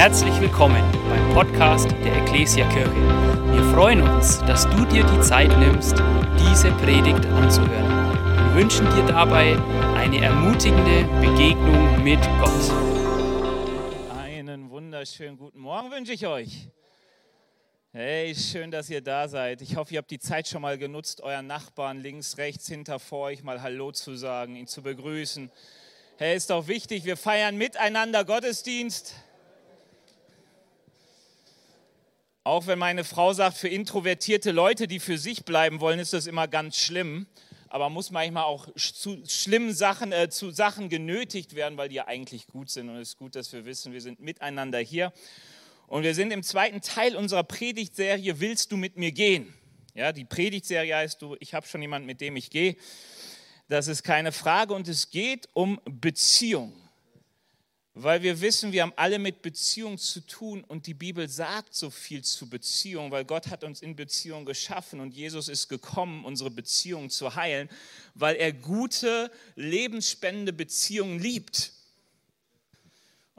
Herzlich willkommen beim Podcast der Ecclesia Kirche. Wir freuen uns, dass du dir die Zeit nimmst, diese Predigt anzuhören. Wir wünschen dir dabei eine ermutigende Begegnung mit Gott. Einen wunderschönen guten Morgen wünsche ich euch. Hey, schön, dass ihr da seid. Ich hoffe, ihr habt die Zeit schon mal genutzt, euren Nachbarn links, rechts, hinter, vor euch mal Hallo zu sagen, ihn zu begrüßen. Hey, ist doch wichtig, wir feiern miteinander Gottesdienst. Auch wenn meine Frau sagt, für introvertierte Leute, die für sich bleiben wollen, ist das immer ganz schlimm. Aber muss manchmal auch zu schlimmen Sachen, äh, zu Sachen genötigt werden, weil die ja eigentlich gut sind. Und es ist gut, dass wir wissen, wir sind miteinander hier. Und wir sind im zweiten Teil unserer Predigtserie Willst du mit mir gehen? Ja, die Predigtserie heißt du, ich habe schon jemanden, mit dem ich gehe. Das ist keine Frage und es geht um Beziehung. Weil wir wissen, wir haben alle mit Beziehung zu tun und die Bibel sagt so viel zu Beziehung, weil Gott hat uns in Beziehung geschaffen und Jesus ist gekommen, unsere Beziehung zu heilen, weil er gute, lebensspendende Beziehungen liebt.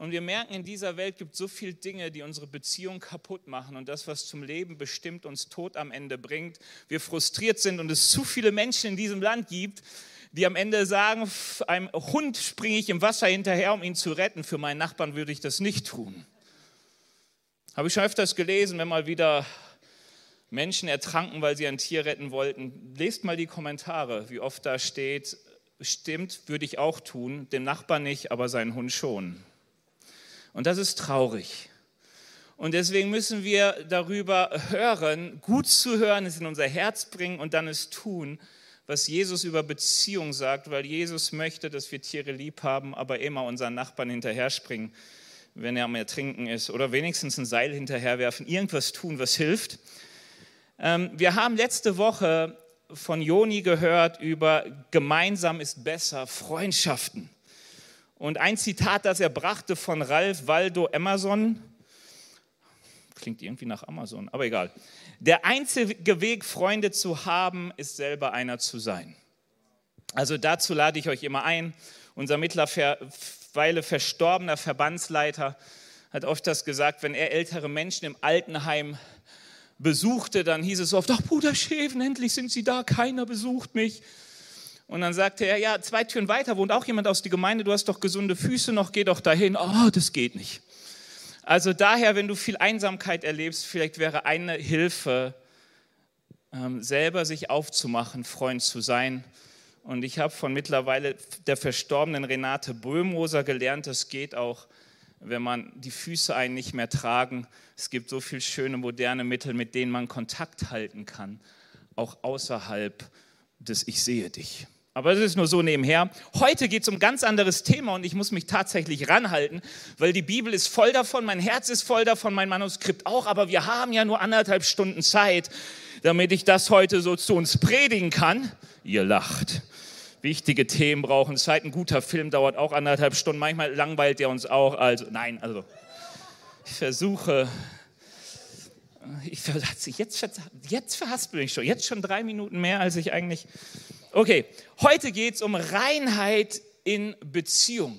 Und wir merken, in dieser Welt gibt es so viele Dinge, die unsere Beziehung kaputt machen und das, was zum Leben bestimmt, uns Tod am Ende bringt. Wir frustriert sind und es zu viele Menschen in diesem Land gibt, die am Ende sagen, einem Hund springe ich im Wasser hinterher, um ihn zu retten. Für meinen Nachbarn würde ich das nicht tun. Habe ich schon öfters gelesen, wenn mal wieder Menschen ertranken, weil sie ein Tier retten wollten. Lest mal die Kommentare, wie oft da steht, stimmt, würde ich auch tun, dem Nachbarn nicht, aber seinen Hund schon. Und das ist traurig. Und deswegen müssen wir darüber hören, gut zu hören, es in unser Herz bringen und dann es tun, was Jesus über Beziehung sagt, weil Jesus möchte, dass wir Tiere lieb haben, aber immer unseren Nachbarn hinterher springen, wenn er am Ertrinken ist, oder wenigstens ein Seil hinterherwerfen, irgendwas tun, was hilft. Ähm, wir haben letzte Woche von Joni gehört über gemeinsam ist besser, Freundschaften. Und ein Zitat, das er brachte von Ralph Waldo Emerson, klingt irgendwie nach Amazon, aber egal. Der einzige Weg, Freunde zu haben, ist selber einer zu sein. Also dazu lade ich euch immer ein. Unser mittlerweile verstorbener Verbandsleiter hat oft das gesagt, wenn er ältere Menschen im Altenheim besuchte, dann hieß es oft, ach Bruder Schäfen, endlich sind Sie da, keiner besucht mich. Und dann sagte er, ja, zwei Türen weiter wohnt auch jemand aus der Gemeinde, du hast doch gesunde Füße noch, geh doch dahin. Oh, das geht nicht. Also daher, wenn du viel Einsamkeit erlebst, vielleicht wäre eine Hilfe, ähm, selber sich aufzumachen, Freund zu sein. Und ich habe von mittlerweile der verstorbenen Renate Böhmoser gelernt, das geht auch, wenn man die Füße einen nicht mehr tragen. Es gibt so viele schöne moderne Mittel, mit denen man Kontakt halten kann, auch außerhalb des Ich sehe dich. Aber das ist nur so nebenher. Heute geht es um ein ganz anderes Thema und ich muss mich tatsächlich ranhalten, weil die Bibel ist voll davon, mein Herz ist voll davon, mein Manuskript auch, aber wir haben ja nur anderthalb Stunden Zeit, damit ich das heute so zu uns predigen kann. Ihr lacht. Wichtige Themen brauchen Zeit. Ein guter Film dauert auch anderthalb Stunden. Manchmal langweilt der uns auch. Also, nein, also ich versuche ich, jetzt, jetzt verhaspel ich schon, jetzt schon drei Minuten mehr, als ich eigentlich Okay, heute geht es um Reinheit in Beziehung.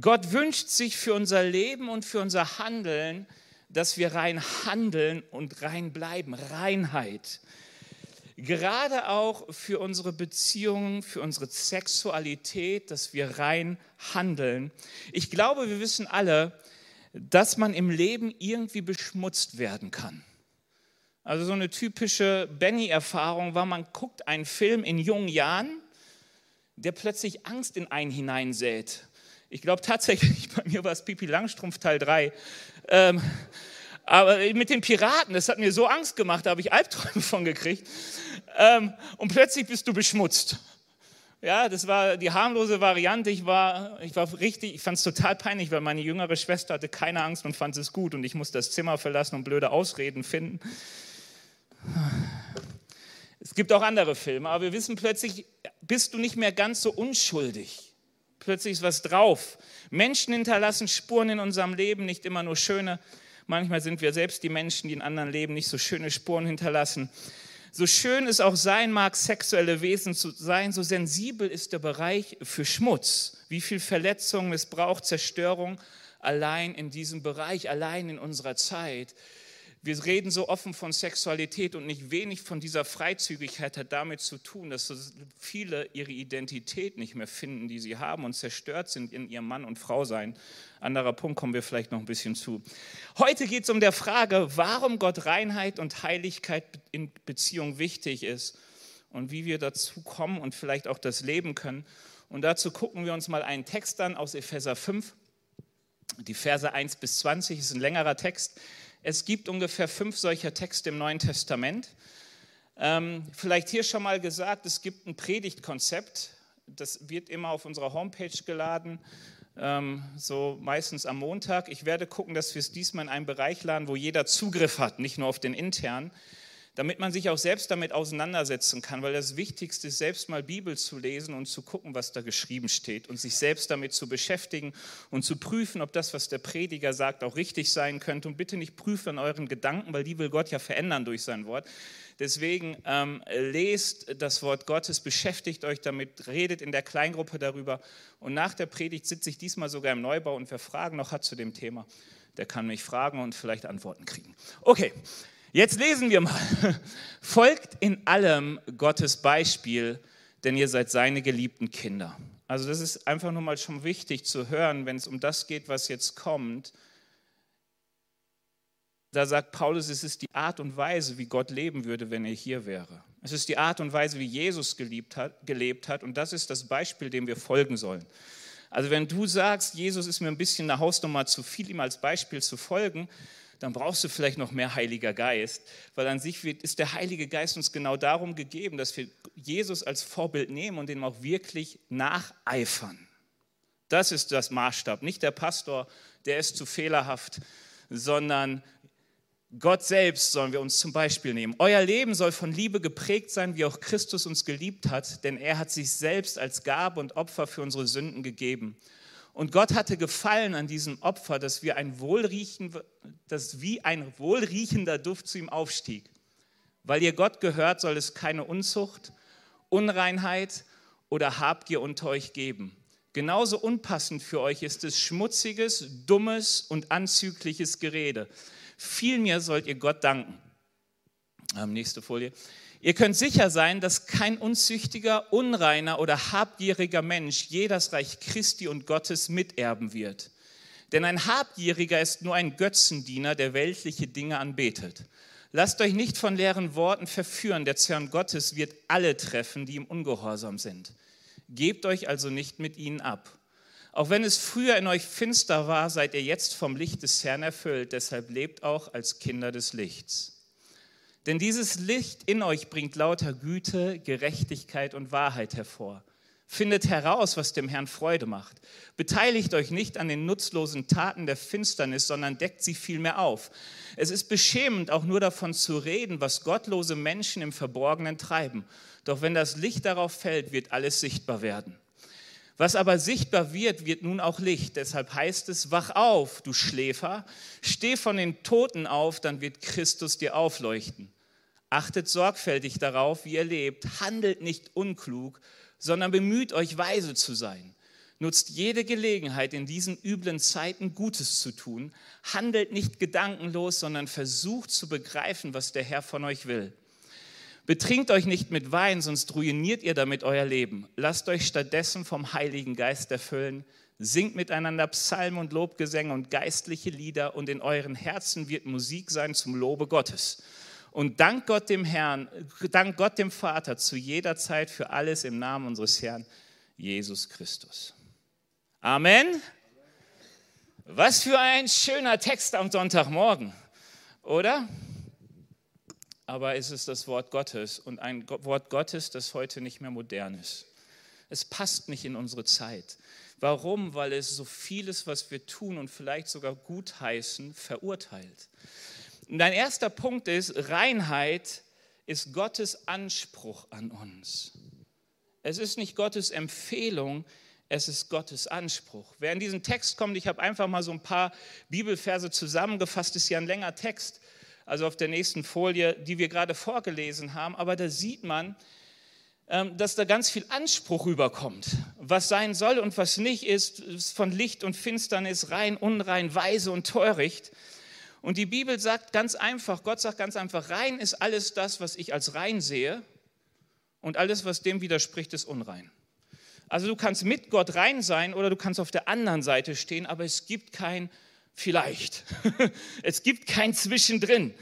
Gott wünscht sich für unser Leben und für unser Handeln, dass wir rein handeln und rein bleiben. Reinheit. Gerade auch für unsere Beziehungen, für unsere Sexualität, dass wir rein handeln. Ich glaube, wir wissen alle, dass man im Leben irgendwie beschmutzt werden kann. Also so eine typische Benny-Erfahrung war, man guckt einen Film in jungen Jahren, der plötzlich Angst in einen hineinsät. Ich glaube tatsächlich, bei mir war es Pipi Langstrumpf Teil 3. Ähm, aber mit den Piraten, das hat mir so Angst gemacht, da habe ich Albträume von gekriegt. Ähm, und plötzlich bist du beschmutzt. Ja, das war die harmlose Variante. Ich war, ich war richtig, ich fand es total peinlich, weil meine jüngere Schwester hatte keine Angst und fand es gut und ich musste das Zimmer verlassen und blöde Ausreden finden. Es gibt auch andere Filme, aber wir wissen plötzlich, bist du nicht mehr ganz so unschuldig. Plötzlich ist was drauf. Menschen hinterlassen Spuren in unserem Leben, nicht immer nur schöne. Manchmal sind wir selbst die Menschen, die in anderen Leben nicht so schöne Spuren hinterlassen. So schön es auch sein mag, sexuelle Wesen zu sein, so sensibel ist der Bereich für Schmutz. Wie viel Verletzung, Missbrauch, Zerstörung allein in diesem Bereich, allein in unserer Zeit. Wir reden so offen von Sexualität und nicht wenig von dieser Freizügigkeit hat damit zu tun, dass so viele ihre Identität nicht mehr finden, die sie haben und zerstört sind in ihrem Mann und Frau sein. Anderer Punkt kommen wir vielleicht noch ein bisschen zu. Heute geht es um der Frage, warum Gott Reinheit und Heiligkeit in Beziehung wichtig ist und wie wir dazu kommen und vielleicht auch das leben können. Und dazu gucken wir uns mal einen Text an aus Epheser 5. Die Verse 1 bis 20 ist ein längerer Text. Es gibt ungefähr fünf solcher Texte im Neuen Testament. Ähm, vielleicht hier schon mal gesagt, es gibt ein Predigtkonzept, das wird immer auf unserer Homepage geladen, ähm, so meistens am Montag. Ich werde gucken, dass wir es diesmal in einen Bereich laden, wo jeder Zugriff hat, nicht nur auf den internen damit man sich auch selbst damit auseinandersetzen kann, weil das Wichtigste ist, selbst mal Bibel zu lesen und zu gucken, was da geschrieben steht und sich selbst damit zu beschäftigen und zu prüfen, ob das, was der Prediger sagt, auch richtig sein könnte. Und bitte nicht prüfen an euren Gedanken, weil die will Gott ja verändern durch sein Wort. Deswegen ähm, lest das Wort Gottes, beschäftigt euch damit, redet in der Kleingruppe darüber. Und nach der Predigt sitze ich diesmal sogar im Neubau und wer Fragen noch hat zu dem Thema, der kann mich fragen und vielleicht Antworten kriegen. Okay, Jetzt lesen wir mal. Folgt in allem Gottes Beispiel, denn ihr seid seine geliebten Kinder. Also das ist einfach nur mal schon wichtig zu hören, wenn es um das geht, was jetzt kommt. Da sagt Paulus, es ist die Art und Weise, wie Gott leben würde, wenn er hier wäre. Es ist die Art und Weise, wie Jesus hat, gelebt hat und das ist das Beispiel, dem wir folgen sollen. Also wenn du sagst, Jesus ist mir ein bisschen eine Hausnummer zu viel, ihm als Beispiel zu folgen, dann brauchst du vielleicht noch mehr Heiliger Geist, weil an sich ist der Heilige Geist uns genau darum gegeben, dass wir Jesus als Vorbild nehmen und dem auch wirklich nacheifern. Das ist das Maßstab, nicht der Pastor, der ist zu fehlerhaft, sondern Gott selbst sollen wir uns zum Beispiel nehmen. Euer Leben soll von Liebe geprägt sein, wie auch Christus uns geliebt hat, denn er hat sich selbst als Gabe und Opfer für unsere Sünden gegeben. Und Gott hatte gefallen an diesem Opfer, dass, wir ein Wohlriechen, dass wie ein wohlriechender Duft zu ihm aufstieg. Weil ihr Gott gehört, soll es keine Unzucht, Unreinheit oder Habgier unter euch geben. Genauso unpassend für euch ist es schmutziges, dummes und anzügliches Gerede. Vielmehr sollt ihr Gott danken. Ähm, nächste Folie. Ihr könnt sicher sein, dass kein unzüchtiger, unreiner oder habgieriger Mensch je das Reich Christi und Gottes miterben wird. Denn ein Habgieriger ist nur ein Götzendiener, der weltliche Dinge anbetet. Lasst euch nicht von leeren Worten verführen, der Zorn Gottes wird alle treffen, die im Ungehorsam sind. Gebt euch also nicht mit ihnen ab. Auch wenn es früher in euch finster war, seid ihr jetzt vom Licht des Herrn erfüllt, deshalb lebt auch als Kinder des Lichts. Denn dieses Licht in euch bringt lauter Güte, Gerechtigkeit und Wahrheit hervor. Findet heraus, was dem Herrn Freude macht. Beteiligt euch nicht an den nutzlosen Taten der Finsternis, sondern deckt sie vielmehr auf. Es ist beschämend, auch nur davon zu reden, was gottlose Menschen im Verborgenen treiben. Doch wenn das Licht darauf fällt, wird alles sichtbar werden. Was aber sichtbar wird, wird nun auch Licht. Deshalb heißt es, wach auf, du Schläfer, steh von den Toten auf, dann wird Christus dir aufleuchten. Achtet sorgfältig darauf, wie ihr lebt, handelt nicht unklug, sondern bemüht euch, weise zu sein. Nutzt jede Gelegenheit, in diesen üblen Zeiten Gutes zu tun. Handelt nicht gedankenlos, sondern versucht zu begreifen, was der Herr von euch will. Betrinkt euch nicht mit Wein, sonst ruiniert ihr damit euer Leben. Lasst euch stattdessen vom Heiligen Geist erfüllen. Singt miteinander Psalmen und Lobgesänge und geistliche Lieder und in euren Herzen wird Musik sein zum Lobe Gottes. Und dank Gott dem Herrn, dank Gott dem Vater zu jeder Zeit für alles im Namen unseres Herrn Jesus Christus. Amen. Was für ein schöner Text am Sonntagmorgen, oder? Aber es ist das Wort Gottes und ein Wort Gottes, das heute nicht mehr modern ist. Es passt nicht in unsere Zeit. Warum? Weil es so vieles, was wir tun und vielleicht sogar gutheißen, verurteilt. Und ein erster Punkt ist, Reinheit ist Gottes Anspruch an uns. Es ist nicht Gottes Empfehlung, es ist Gottes Anspruch. Wer in diesen Text kommt, ich habe einfach mal so ein paar Bibelverse zusammengefasst, ist ja ein länger Text also auf der nächsten Folie, die wir gerade vorgelesen haben. Aber da sieht man, ähm, dass da ganz viel Anspruch rüberkommt. Was sein soll und was nicht ist, ist von Licht und Finsternis, rein, unrein, weise und töricht. Und die Bibel sagt ganz einfach, Gott sagt ganz einfach, rein ist alles das, was ich als rein sehe und alles, was dem widerspricht, ist unrein. Also du kannst mit Gott rein sein oder du kannst auf der anderen Seite stehen, aber es gibt kein vielleicht. es gibt kein Zwischendrin.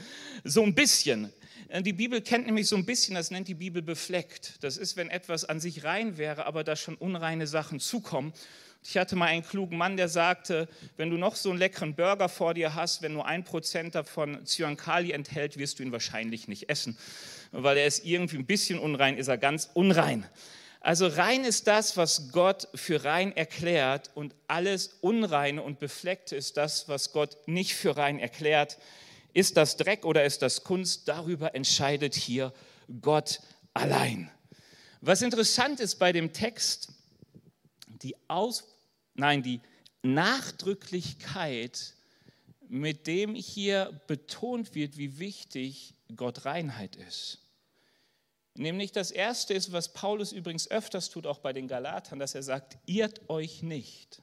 So ein bisschen. Äh, die Bibel kennt nämlich so ein bisschen, das nennt die Bibel befleckt. Das ist, wenn etwas an sich rein wäre, aber da schon unreine Sachen zukommen. Ich hatte mal einen klugen Mann, der sagte, wenn du noch so einen leckeren Burger vor dir hast, wenn nur ein Prozent davon Cyankali enthält, wirst du ihn wahrscheinlich nicht essen, weil er ist irgendwie ein bisschen unrein, ist er ganz unrein. Also rein ist das, was Gott für rein erklärt und alles Unreine und Befleckte ist das, was Gott nicht für rein erklärt. Ist das Dreck oder ist das Kunst? Darüber entscheidet hier Gott allein. Was interessant ist bei dem Text, die Aus, nein, die Nachdrücklichkeit, mit dem hier betont wird, wie wichtig Gott Reinheit ist. Nämlich das erste ist, was Paulus übrigens öfters tut, auch bei den Galatern, dass er sagt, irrt euch nicht.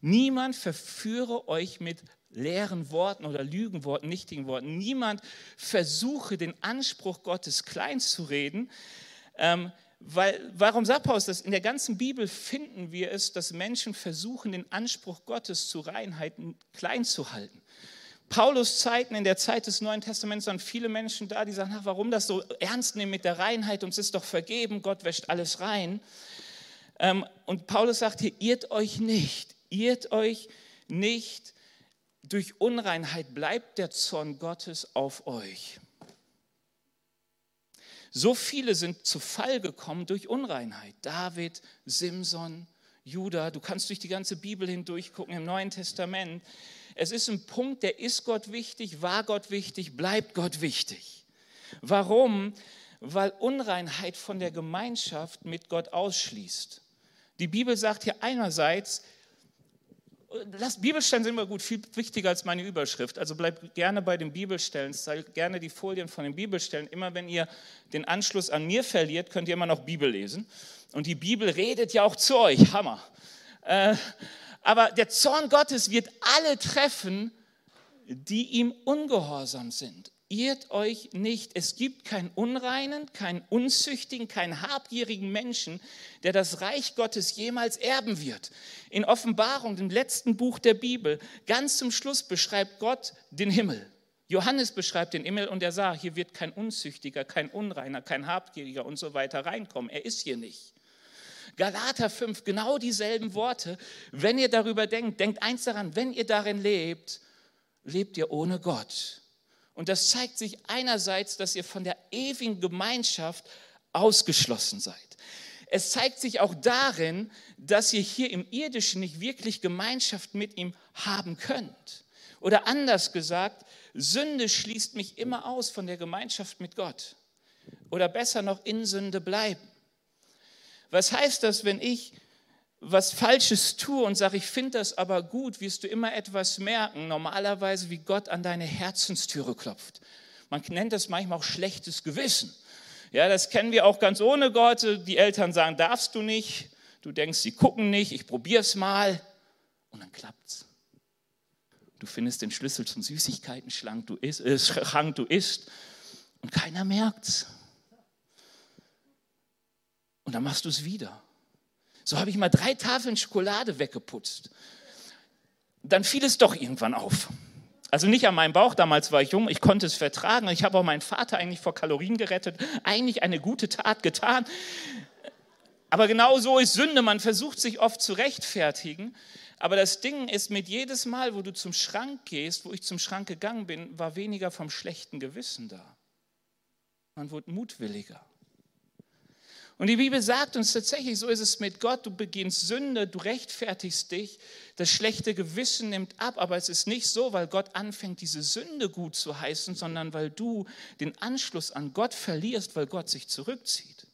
Niemand verführe euch mit leeren Worten oder Lügenworten, nichtigen Worten. Niemand versuche den Anspruch Gottes klein zu reden. Ähm, weil, warum sagt Paulus das? In der ganzen Bibel finden wir es, dass Menschen versuchen, den Anspruch Gottes zu Reinheiten klein zu halten. Paulus Zeiten, in der Zeit des Neuen Testaments, waren viele Menschen da, die sagen, ach, warum das so ernst nehmen mit der Reinheit, uns ist doch vergeben, Gott wäscht alles rein. Ähm, und Paulus sagt hier, irrt euch nicht, irrt euch nicht durch Unreinheit bleibt der Zorn Gottes auf euch. So viele sind zu Fall gekommen durch Unreinheit. David, Simson, Judah, du kannst durch die ganze Bibel hindurch gucken im Neuen Testament. Es ist ein Punkt, der ist Gott wichtig, war Gott wichtig, bleibt Gott wichtig. Warum? Weil Unreinheit von der Gemeinschaft mit Gott ausschließt. Die Bibel sagt hier einerseits, das Bibelstellen sind immer gut, viel wichtiger als meine Überschrift. Also bleibt gerne bei den Bibelstellen, zeigt gerne die Folien von den Bibelstellen. Immer wenn ihr den Anschluss an mir verliert, könnt ihr immer noch Bibel lesen. Und die Bibel redet ja auch zu euch. Hammer. Äh, aber der Zorn Gottes wird alle treffen, die ihm ungehorsam sind irrt euch nicht, es gibt keinen unreinen, keinen unzüchtigen, keinen habgierigen Menschen, der das Reich Gottes jemals erben wird. In Offenbarung, dem letzten Buch der Bibel, ganz zum Schluss beschreibt Gott den Himmel. Johannes beschreibt den Himmel und er sagt, hier wird kein Unzüchtiger, kein Unreiner, kein Habgieriger und so weiter reinkommen. Er ist hier nicht. Galater 5, genau dieselben Worte. Wenn ihr darüber denkt, denkt eins daran, wenn ihr darin lebt, lebt ihr ohne Gott. Und das zeigt sich einerseits, dass ihr von der ewigen Gemeinschaft ausgeschlossen seid. Es zeigt sich auch darin, dass ihr hier im irdischen nicht wirklich Gemeinschaft mit ihm haben könnt. Oder anders gesagt, Sünde schließt mich immer aus von der Gemeinschaft mit Gott. Oder besser noch in Sünde bleiben. Was heißt das, wenn ich was Falsches tue und sage, ich finde das aber gut, wirst du immer etwas merken, normalerweise wie Gott an deine Herzenstüre klopft. Man nennt das manchmal auch schlechtes Gewissen. Ja, das kennen wir auch ganz ohne Gott. Die Eltern sagen, darfst du nicht. Du denkst, sie gucken nicht, ich probiere es mal. Und dann klappt's. Du findest den Schlüssel zum Süßigkeiten-Schrank, du isst, äh, Schrank, du isst und keiner merkt's. Und dann machst du es wieder. So habe ich mal drei Tafeln Schokolade weggeputzt. Dann fiel es doch irgendwann auf. Also nicht an meinem Bauch, damals war ich jung, ich konnte es vertragen. Ich habe auch meinen Vater eigentlich vor Kalorien gerettet, eigentlich eine gute Tat getan. Aber genau so ist Sünde, man versucht sich oft zu rechtfertigen. Aber das Ding ist, mit jedes Mal, wo du zum Schrank gehst, wo ich zum Schrank gegangen bin, war weniger vom schlechten Gewissen da. Man wurde mutwilliger. Und die Bibel sagt uns tatsächlich, so ist es mit Gott, du beginnst Sünde, du rechtfertigst dich, das schlechte Gewissen nimmt ab, aber es ist nicht so, weil Gott anfängt, diese Sünde gut zu heißen, sondern weil du den Anschluss an Gott verlierst, weil Gott sich zurückzieht.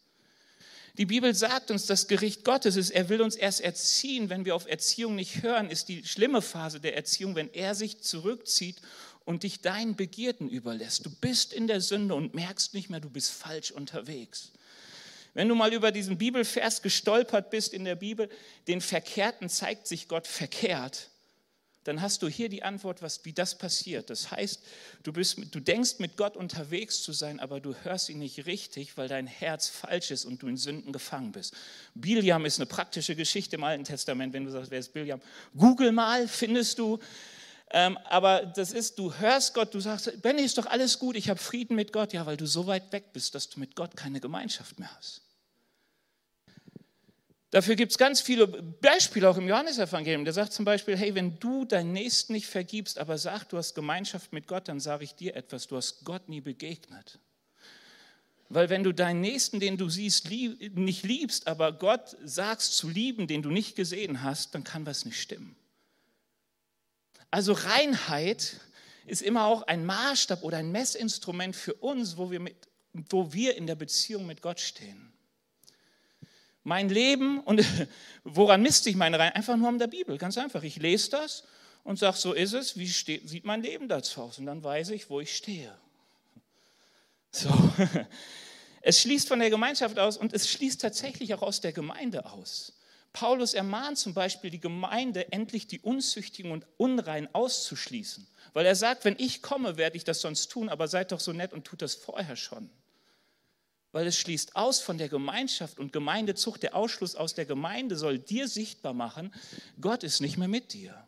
Die Bibel sagt uns, das Gericht Gottes ist, er will uns erst erziehen. Wenn wir auf Erziehung nicht hören, ist die schlimme Phase der Erziehung, wenn er sich zurückzieht und dich deinen Begierden überlässt. Du bist in der Sünde und merkst nicht mehr, du bist falsch unterwegs. Wenn du mal über diesen Bibelvers gestolpert bist in der Bibel, den Verkehrten zeigt sich Gott verkehrt, dann hast du hier die Antwort, was, wie das passiert. Das heißt, du, bist, du denkst mit Gott unterwegs zu sein, aber du hörst ihn nicht richtig, weil dein Herz falsch ist und du in Sünden gefangen bist. Biliam ist eine praktische Geschichte im Alten Testament, wenn du sagst, wer ist Biliam? Google mal, findest du. Ähm, aber das ist, du hörst Gott, du sagst, Benny, ist doch alles gut, ich habe Frieden mit Gott. Ja, weil du so weit weg bist, dass du mit Gott keine Gemeinschaft mehr hast. Dafür gibt es ganz viele Beispiele auch im Johannesevangelium. Der sagt zum Beispiel, hey, wenn du deinen Nächsten nicht vergibst, aber sagst, du hast Gemeinschaft mit Gott, dann sage ich dir etwas, du hast Gott nie begegnet. Weil wenn du deinen Nächsten, den du siehst, lieb, nicht liebst, aber Gott sagst zu lieben, den du nicht gesehen hast, dann kann was nicht stimmen. Also Reinheit ist immer auch ein Maßstab oder ein Messinstrument für uns, wo wir, mit, wo wir in der Beziehung mit Gott stehen mein Leben und woran misst sich meine Rein? Einfach nur um der Bibel, ganz einfach. Ich lese das und sage, so ist es, wie steht, sieht mein Leben dazu aus? Und dann weiß ich, wo ich stehe. So. Es schließt von der Gemeinschaft aus und es schließt tatsächlich auch aus der Gemeinde aus. Paulus ermahnt zum Beispiel die Gemeinde, endlich die Unzüchtigen und Unrein auszuschließen. Weil er sagt, wenn ich komme, werde ich das sonst tun, aber seid doch so nett und tut das vorher schon weil es schließt aus von der Gemeinschaft und Gemeindezucht. Der Ausschluss aus der Gemeinde soll dir sichtbar machen, Gott ist nicht mehr mit dir.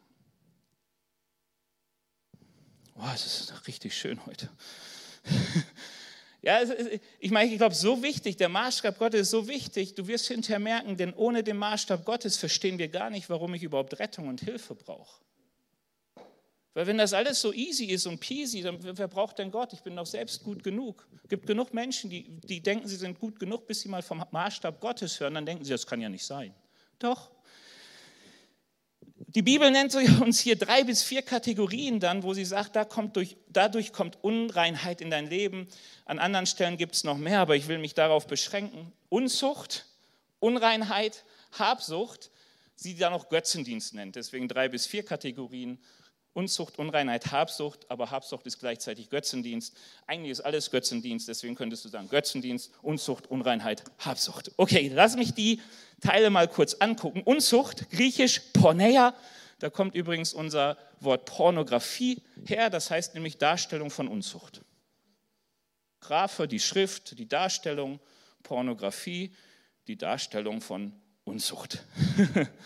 Oh, das ist richtig schön heute. ja, ich meine, ich glaube, so wichtig, der Maßstab Gottes ist so wichtig, du wirst hinterher merken, denn ohne den Maßstab Gottes verstehen wir gar nicht, warum ich überhaupt Rettung und Hilfe brauche. Weil wenn das alles so easy ist und peasy, dann wer braucht denn Gott? Ich bin doch selbst gut genug. Es gibt genug Menschen, die, die denken, sie sind gut genug, bis sie mal vom Maßstab Gottes hören, dann denken sie, das kann ja nicht sein. Doch. Die Bibel nennt uns hier drei bis vier Kategorien dann, wo sie sagt, da kommt durch, dadurch kommt Unreinheit in dein Leben. An anderen Stellen gibt es noch mehr, aber ich will mich darauf beschränken. Unzucht, Unreinheit, Habsucht, sie dann auch Götzendienst nennt. Deswegen drei bis vier Kategorien. Unzucht, Unreinheit, Habsucht, aber Habsucht ist gleichzeitig Götzendienst. Eigentlich ist alles Götzendienst, deswegen könntest du sagen Götzendienst, Unzucht, Unreinheit, Habsucht. Okay, lass mich die Teile mal kurz angucken. Unzucht, griechisch Porneia, da kommt übrigens unser Wort Pornografie her, das heißt nämlich Darstellung von Unzucht. Graphe, die Schrift, die Darstellung, Pornografie, die Darstellung von Unzucht.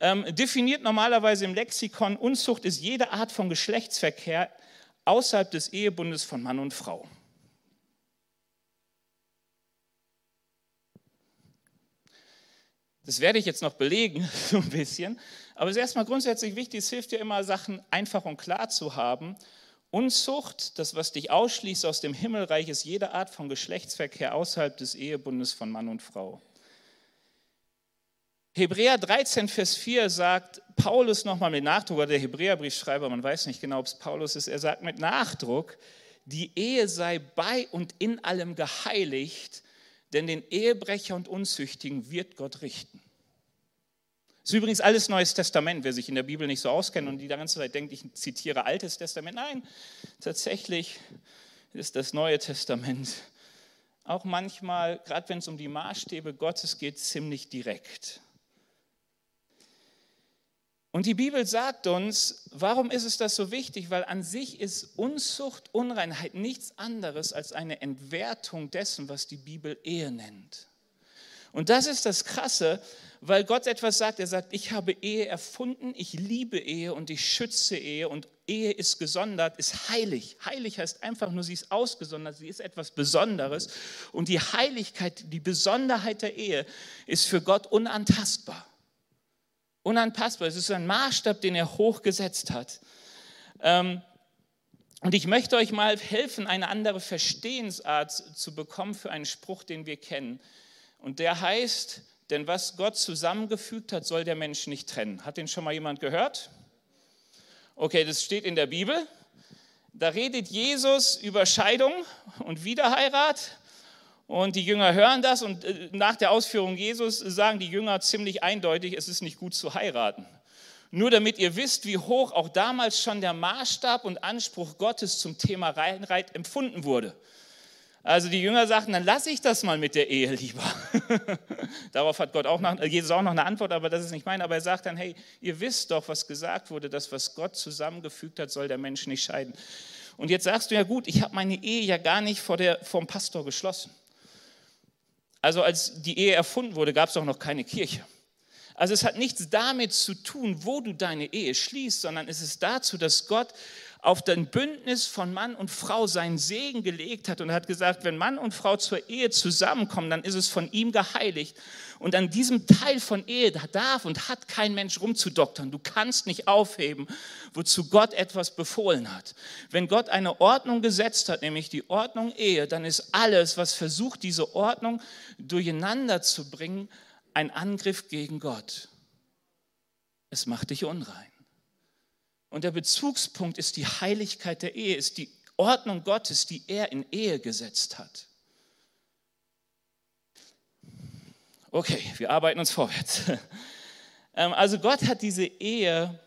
ähm, definiert normalerweise im Lexikon, Unzucht ist jede Art von Geschlechtsverkehr außerhalb des Ehebundes von Mann und Frau. Das werde ich jetzt noch belegen, so ein bisschen. Aber es ist erstmal grundsätzlich wichtig, es hilft dir immer, Sachen einfach und klar zu haben. Unzucht, das, was dich ausschließt aus dem Himmelreich, ist jede Art von Geschlechtsverkehr außerhalb des Ehebundes von Mann und Frau. Hebräer 13, Vers 4 sagt Paulus nochmal mit Nachdruck, oder der Hebräerbriefschreiber, man weiß nicht genau, ob es Paulus ist, er sagt mit Nachdruck, die Ehe sei bei und in allem geheiligt, denn den Ehebrecher und Unzüchtigen wird Gott richten. Das ist übrigens alles Neues Testament, wer sich in der Bibel nicht so auskennt und die ganze Zeit denkt, ich zitiere Altes Testament. Nein, tatsächlich ist das Neue Testament auch manchmal, gerade wenn es um die Maßstäbe Gottes geht, ziemlich direkt. Und die Bibel sagt uns, warum ist es das so wichtig? Weil an sich ist Unzucht, Unreinheit nichts anderes als eine Entwertung dessen, was die Bibel Ehe nennt. Und das ist das Krasse, weil Gott etwas sagt. Er sagt, ich habe Ehe erfunden, ich liebe Ehe und ich schütze Ehe und Ehe ist gesondert, ist heilig. Heilig heißt einfach nur, sie ist ausgesondert, sie ist etwas Besonderes. Und die Heiligkeit, die Besonderheit der Ehe ist für Gott unantastbar unanpassbar. Es ist ein Maßstab, den er hochgesetzt hat. Ähm, und ich möchte euch mal helfen, eine andere Verstehensart zu bekommen für einen Spruch, den wir kennen. Und der heißt, denn was Gott zusammengefügt hat, soll der Mensch nicht trennen. Hat den schon mal jemand gehört? Okay, das steht in der Bibel. Da redet Jesus über Scheidung und Wiederheirat und die Jünger hören das und äh, nach der Ausführung Jesus sagen die Jünger ziemlich eindeutig, es ist nicht gut zu heiraten. Nur damit ihr wisst, wie hoch auch damals schon der Maßstab und Anspruch Gottes zum Thema Reinheit empfunden wurde. Also die Jünger sagten, dann lasse ich das mal mit der Ehe lieber. Darauf hat Gott auch noch, Jesus auch noch eine Antwort, aber das ist nicht mein. Aber er sagt dann, hey, ihr wisst doch, was gesagt wurde, das, was Gott zusammengefügt hat, soll der Mensch nicht scheiden. Und jetzt sagst du ja gut, ich habe meine Ehe ja gar nicht vor, der, vor dem Pastor geschlossen. Also als die Ehe erfunden wurde, gab es doch noch keine Kirche. Also es hat nichts damit zu tun, wo du deine Ehe schließt, sondern es ist dazu, dass Gott auf den Bündnis von Mann und Frau seinen Segen gelegt hat und hat gesagt, wenn Mann und Frau zur Ehe zusammenkommen, dann ist es von ihm geheiligt. Und an diesem Teil von Ehe darf und hat kein Mensch rumzudoktern. Du kannst nicht aufheben, wozu Gott etwas befohlen hat. Wenn Gott eine Ordnung gesetzt hat, nämlich die Ordnung Ehe, dann ist alles, was versucht, diese Ordnung durcheinander zu bringen, ein Angriff gegen Gott. Es macht dich unrein. Und der Bezugspunkt ist die Heiligkeit der Ehe, ist die Ordnung Gottes, die er in Ehe gesetzt hat. Okay, wir arbeiten uns vorwärts. Ähm, also Gott hat diese Ehe,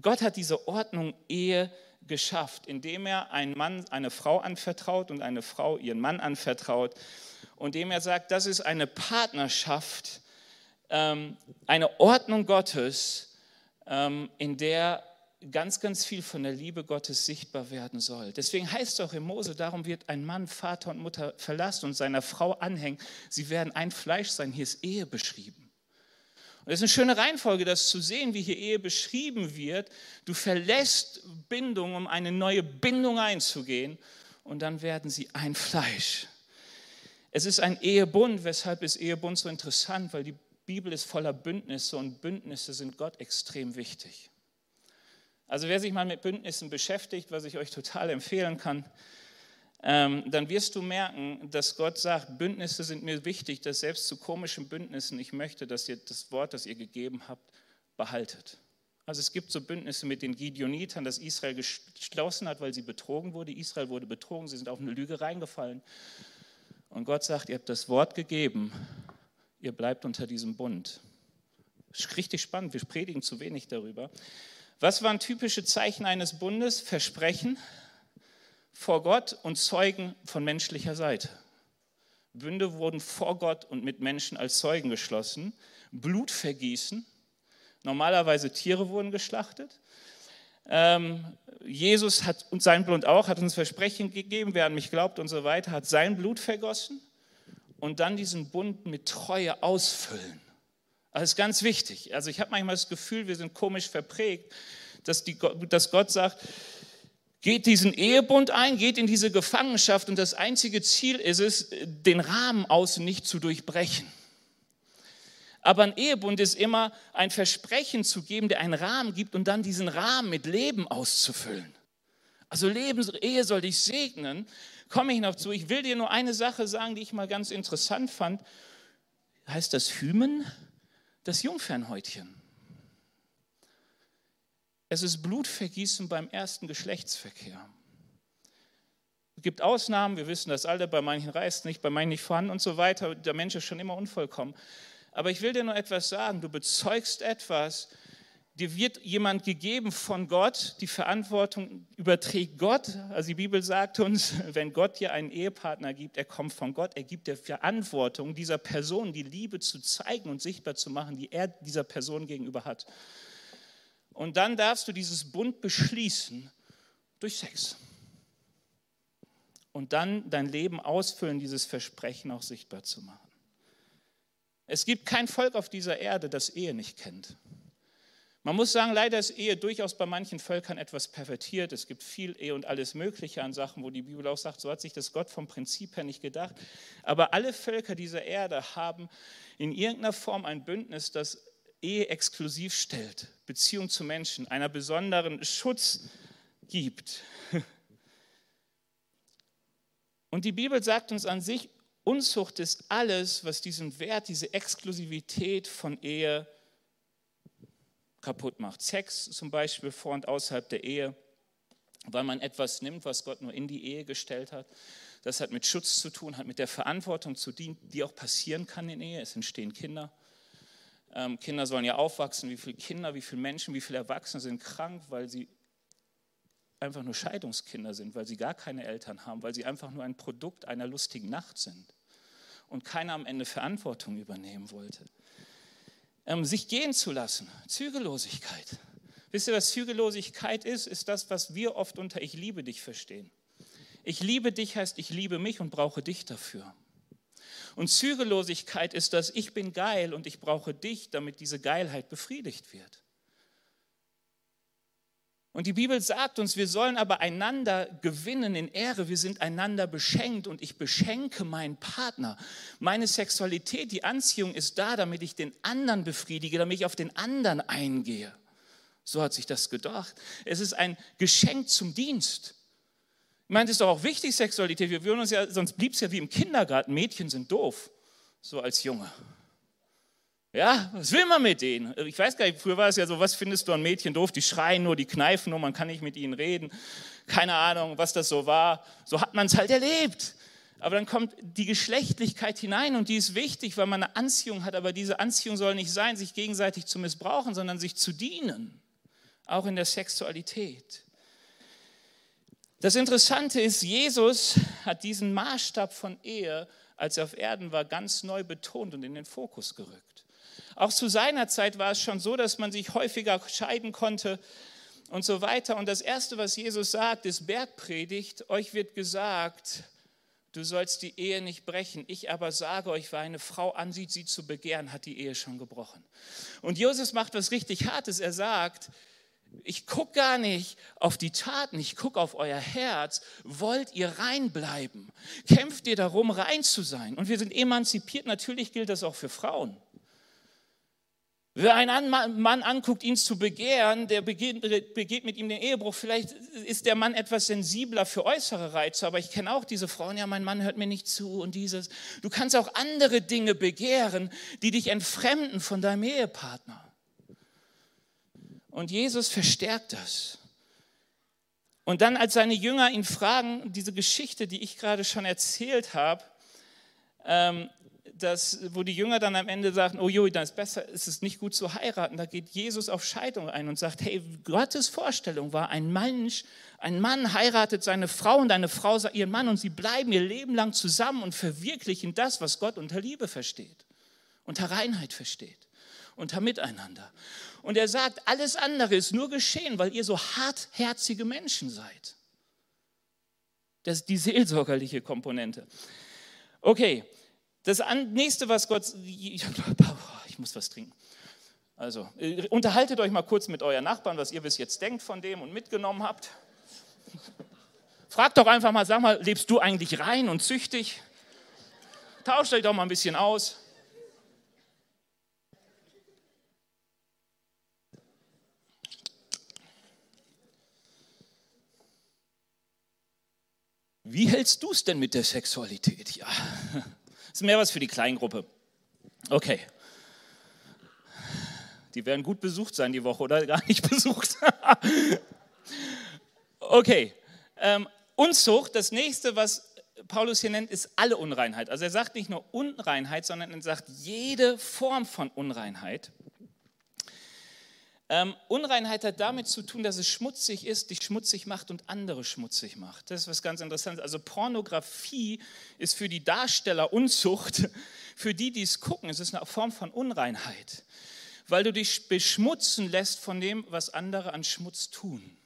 Gott hat diese Ordnung Ehe geschafft, indem er einen Mann eine Frau anvertraut und eine Frau ihren Mann anvertraut und indem er sagt, das ist eine Partnerschaft, ähm, eine Ordnung Gottes, ähm, in der ganz, ganz viel von der Liebe Gottes sichtbar werden soll. Deswegen heißt es auch in Mose, darum wird ein Mann Vater und Mutter verlassen und seiner Frau anhängen. Sie werden ein Fleisch sein. Hier ist Ehe beschrieben. Und es ist eine schöne Reihenfolge, das zu sehen, wie hier Ehe beschrieben wird. Du verlässt Bindung, um eine neue Bindung einzugehen und dann werden sie ein Fleisch. Es ist ein Ehebund. Weshalb ist Ehebund so interessant? Weil die Bibel ist voller Bündnisse und Bündnisse sind Gott extrem wichtig. Also wer sich mal mit Bündnissen beschäftigt, was ich euch total empfehlen kann, ähm, dann wirst du merken, dass Gott sagt, Bündnisse sind mir wichtig, dass selbst zu komischen Bündnissen ich möchte, dass ihr das Wort, das ihr gegeben habt, behaltet. Also es gibt so Bündnisse mit den Gideonitern, das Israel geschlossen hat, weil sie betrogen wurde. Israel wurde betrogen, sie sind auf eine Lüge reingefallen. Und Gott sagt, ihr habt das Wort gegeben, ihr bleibt unter diesem Bund. Richtig spannend, wir predigen zu wenig darüber. Was waren typische Zeichen eines Bundes? Versprechen vor Gott und Zeugen von menschlicher Seite. Bünde wurden vor Gott und mit Menschen als Zeugen geschlossen. Blutvergießen. Normalerweise Tiere wurden geschlachtet. Ähm, Jesus hat und sein Blut auch, hat uns Versprechen gegeben, wer an mich glaubt und so weiter, hat sein Blut vergossen und dann diesen Bund mit Treue ausfüllen. Das ist ganz wichtig. Also ich habe manchmal das Gefühl, wir sind komisch verprägt, dass, die, dass Gott sagt, geht diesen Ehebund ein, geht in diese Gefangenschaft und das einzige Ziel ist es, den Rahmen außen nicht zu durchbrechen. Aber ein Ehebund ist immer ein Versprechen zu geben, der einen Rahmen gibt und dann diesen Rahmen mit Leben auszufüllen. Also Lebens Ehe soll dich segnen, komme ich noch zu. Ich will dir nur eine Sache sagen, die ich mal ganz interessant fand. Heißt das Hymen? Das Jungfernhäutchen. Es ist Blutvergießen beim ersten Geschlechtsverkehr. Es gibt Ausnahmen, wir wissen das alle, bei manchen reißt nicht, bei manchen nicht vorhanden und so weiter. Der Mensch ist schon immer unvollkommen. Aber ich will dir nur etwas sagen, du bezeugst etwas, dir wird jemand gegeben von Gott, die Verantwortung überträgt Gott. Also die Bibel sagt uns, wenn Gott dir einen Ehepartner gibt, er kommt von Gott, er gibt dir Verantwortung, dieser Person die Liebe zu zeigen und sichtbar zu machen, die er dieser Person gegenüber hat. Und dann darfst du dieses Bund beschließen durch Sex. Und dann dein Leben ausfüllen, dieses Versprechen auch sichtbar zu machen. Es gibt kein Volk auf dieser Erde, das Ehe nicht kennt. Man muss sagen, leider ist Ehe durchaus bei manchen Völkern etwas pervertiert. Es gibt viel Ehe und alles Mögliche an Sachen, wo die Bibel auch sagt, so hat sich das Gott vom Prinzip her nicht gedacht. Aber alle Völker dieser Erde haben in irgendeiner Form ein Bündnis, das Ehe exklusiv stellt, Beziehung zu Menschen, einer besonderen Schutz gibt. Und die Bibel sagt uns an sich, Unzucht ist alles, was diesen Wert, diese Exklusivität von Ehe kaputt macht. Sex zum Beispiel vor und außerhalb der Ehe, weil man etwas nimmt, was Gott nur in die Ehe gestellt hat. Das hat mit Schutz zu tun, hat mit der Verantwortung zu tun, die auch passieren kann in Ehe. Es entstehen Kinder. Ähm, Kinder sollen ja aufwachsen. Wie viele Kinder, wie viele Menschen, wie viele Erwachsene sind krank, weil sie einfach nur Scheidungskinder sind, weil sie gar keine Eltern haben, weil sie einfach nur ein Produkt einer lustigen Nacht sind und keiner am Ende Verantwortung übernehmen wollte. Ähm, sich gehen zu lassen, Zügellosigkeit. Wisst ihr, was Zügellosigkeit ist? Ist das, was wir oft unter Ich liebe dich verstehen. Ich liebe dich heißt, ich liebe mich und brauche dich dafür. Und Zügellosigkeit ist das, ich bin geil und ich brauche dich, damit diese Geilheit befriedigt wird. Und die Bibel sagt uns, wir sollen aber einander gewinnen in Ehre, wir sind einander beschenkt und ich beschenke meinen Partner. Meine Sexualität, die Anziehung ist da, damit ich den anderen befriedige, damit ich auf den anderen eingehe. So hat sich das gedacht. Es ist ein Geschenk zum Dienst. Ich meine, es ist doch auch wichtig, Sexualität. Wir würden uns ja, sonst blieb es ja wie im Kindergarten. Mädchen sind doof, so als Junge. Ja, was will man mit denen? Ich weiß gar nicht, früher war es ja so, was findest du an Mädchen doof? Die schreien nur, die kneifen nur, man kann nicht mit ihnen reden. Keine Ahnung, was das so war. So hat man es halt erlebt. Aber dann kommt die Geschlechtlichkeit hinein und die ist wichtig, weil man eine Anziehung hat. Aber diese Anziehung soll nicht sein, sich gegenseitig zu missbrauchen, sondern sich zu dienen. Auch in der Sexualität. Das Interessante ist, Jesus hat diesen Maßstab von Ehe, als er auf Erden war, ganz neu betont und in den Fokus gerückt. Auch zu seiner Zeit war es schon so, dass man sich häufiger scheiden konnte und so weiter. Und das Erste, was Jesus sagt, ist Bergpredigt. Euch wird gesagt, du sollst die Ehe nicht brechen. Ich aber sage euch, wer eine Frau ansieht, sie zu begehren, hat die Ehe schon gebrochen. Und Jesus macht was richtig Hartes. Er sagt, ich gucke gar nicht auf die Taten, ich gucke auf euer Herz. Wollt ihr rein bleiben? Kämpft ihr darum, rein zu sein? Und wir sind emanzipiert, natürlich gilt das auch für Frauen. Wer einen Mann anguckt, ihn zu begehren, der begeht, begeht, mit ihm den Ehebruch. Vielleicht ist der Mann etwas sensibler für äußere Reize, aber ich kenne auch diese Frauen, ja, mein Mann hört mir nicht zu und dieses. Du kannst auch andere Dinge begehren, die dich entfremden von deinem Ehepartner. Und Jesus verstärkt das. Und dann, als seine Jünger ihn fragen, diese Geschichte, die ich gerade schon erzählt habe, ähm, dass, wo die Jünger dann am Ende sagen, oh Jui, dann ist besser, ist es nicht gut zu heiraten. Da geht Jesus auf Scheidung ein und sagt, hey, Gottes Vorstellung war, ein Mensch, ein Mann heiratet seine Frau und eine Frau ihren Mann und sie bleiben ihr Leben lang zusammen und verwirklichen das, was Gott unter Liebe versteht, unter Reinheit versteht, unter Miteinander. Und er sagt, alles andere ist nur geschehen, weil ihr so hartherzige Menschen seid. Das ist die seelsorgerliche Komponente. Okay, das nächste, was Gott. Ich muss was trinken. Also, äh, unterhaltet euch mal kurz mit euren Nachbarn, was ihr bis jetzt denkt von dem und mitgenommen habt. Fragt doch einfach mal, sag mal, lebst du eigentlich rein und züchtig? Tauscht euch doch mal ein bisschen aus. Wie hältst du es denn mit der Sexualität? Ja. Ist mehr was für die Kleingruppe. Okay. Die werden gut besucht sein die Woche oder gar nicht besucht. okay. Ähm, Unzucht, das nächste, was Paulus hier nennt, ist alle Unreinheit. Also er sagt nicht nur Unreinheit, sondern er sagt jede Form von Unreinheit. Ähm, Unreinheit hat damit zu tun, dass es schmutzig ist, dich schmutzig macht und andere schmutzig macht. Das ist was ganz Interessantes. Also Pornografie ist für die Darsteller Unzucht, für die, die es gucken, es ist eine Form von Unreinheit, weil du dich beschmutzen lässt von dem, was andere an Schmutz tun.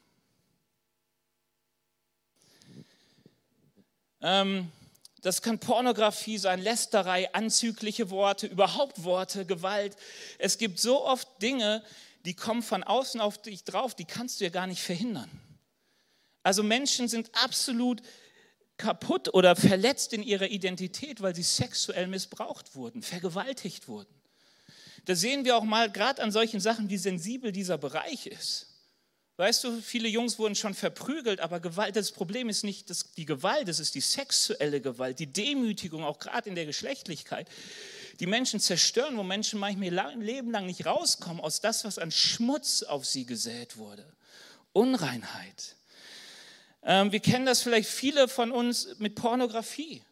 Ähm, das kann Pornografie sein, Lästerei, anzügliche Worte, überhaupt Worte, Gewalt. Es gibt so oft Dinge, die kommen von außen auf dich drauf, die kannst du ja gar nicht verhindern. Also Menschen sind absolut kaputt oder verletzt in ihrer Identität, weil sie sexuell missbraucht wurden, vergewaltigt wurden. Da sehen wir auch mal gerade an solchen Sachen, wie sensibel dieser Bereich ist. Weißt du, viele Jungs wurden schon verprügelt, aber Gewalt, das Problem ist nicht das, die Gewalt, es ist die sexuelle Gewalt, die Demütigung, auch gerade in der Geschlechtlichkeit die Menschen zerstören, wo Menschen manchmal ein Leben lang nicht rauskommen aus das, was an Schmutz auf sie gesät wurde. Unreinheit. Ähm, wir kennen das vielleicht viele von uns mit Pornografie.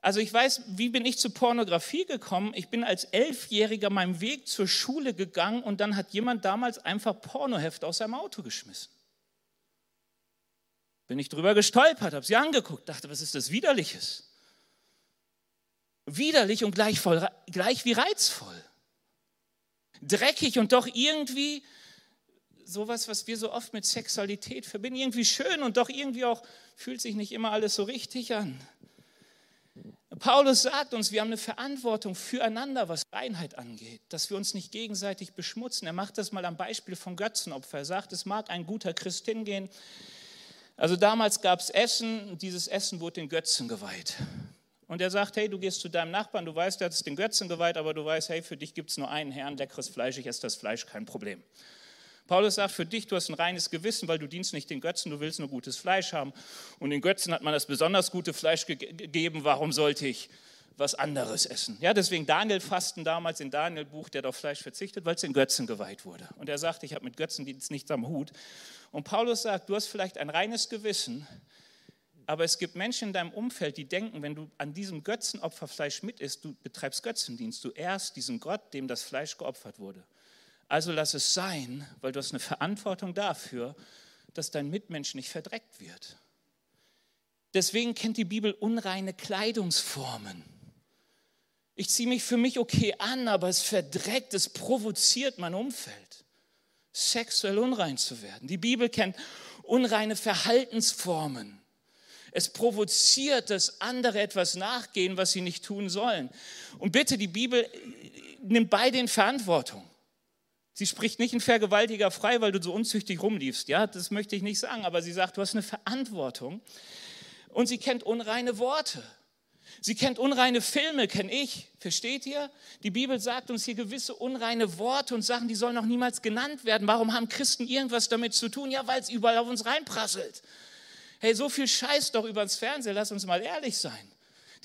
Also ich weiß, wie bin ich zu Pornografie gekommen? Ich bin als Elfjähriger meinen Weg zur Schule gegangen und dann hat jemand damals einfach Pornoheft aus seinem Auto geschmissen. Bin ich drüber gestolpert, habe sie angeguckt, dachte, was ist das Widerliches? Widerlich und gleich, voll, gleich wie reizvoll. Dreckig und doch irgendwie sowas, was wir so oft mit Sexualität verbinden. Irgendwie schön und doch irgendwie auch fühlt sich nicht immer alles so richtig an. Paulus sagt uns, wir haben eine Verantwortung füreinander, was Reinheit angeht, dass wir uns nicht gegenseitig beschmutzen. Er macht das mal am Beispiel von Götzenopfer. Er sagt, es mag ein guter Christ hingehen. Also damals gab es Essen dieses Essen wurde den Götzen geweiht. Und er sagt, hey, du gehst zu deinem Nachbarn, du weißt, er hat es den Götzen geweiht, aber du weißt, hey, für dich gibt es nur einen Herrn, leckeres Fleisch, ich esse das Fleisch, kein Problem. Paulus sagt, für dich, du hast ein reines Gewissen, weil du dienst nicht den Götzen, du willst nur gutes Fleisch haben. Und den Götzen hat man das besonders gute Fleisch gegeben, warum sollte ich was anderes essen? Ja, deswegen Daniel fasten damals in Daniel Buch, der auf Fleisch verzichtet, weil es den Götzen geweiht wurde. Und er sagt, ich habe mit Götzendienst nichts am Hut. Und Paulus sagt, du hast vielleicht ein reines Gewissen, aber es gibt Menschen in deinem Umfeld, die denken, wenn du an diesem Götzenopferfleisch mit isst, du betreibst Götzendienst, du ehrst diesen Gott, dem das Fleisch geopfert wurde. Also lass es sein, weil du hast eine Verantwortung dafür, dass dein Mitmensch nicht verdreckt wird. Deswegen kennt die Bibel unreine Kleidungsformen. Ich ziehe mich für mich okay an, aber es verdreckt, es provoziert mein Umfeld, sexuell unrein zu werden. Die Bibel kennt unreine Verhaltensformen. Es provoziert, dass andere etwas nachgehen, was sie nicht tun sollen. Und bitte, die Bibel nimmt beide in Verantwortung. Sie spricht nicht einen Vergewaltiger frei, weil du so unzüchtig rumliefst. Ja, das möchte ich nicht sagen, aber sie sagt, du hast eine Verantwortung. Und sie kennt unreine Worte. Sie kennt unreine Filme, kenne ich. Versteht ihr? Die Bibel sagt uns hier gewisse unreine Worte und Sachen, die sollen noch niemals genannt werden. Warum haben Christen irgendwas damit zu tun? Ja, weil es überall auf uns reinprasselt. Hey, so viel Scheiß doch übers Fernsehen, lass uns mal ehrlich sein.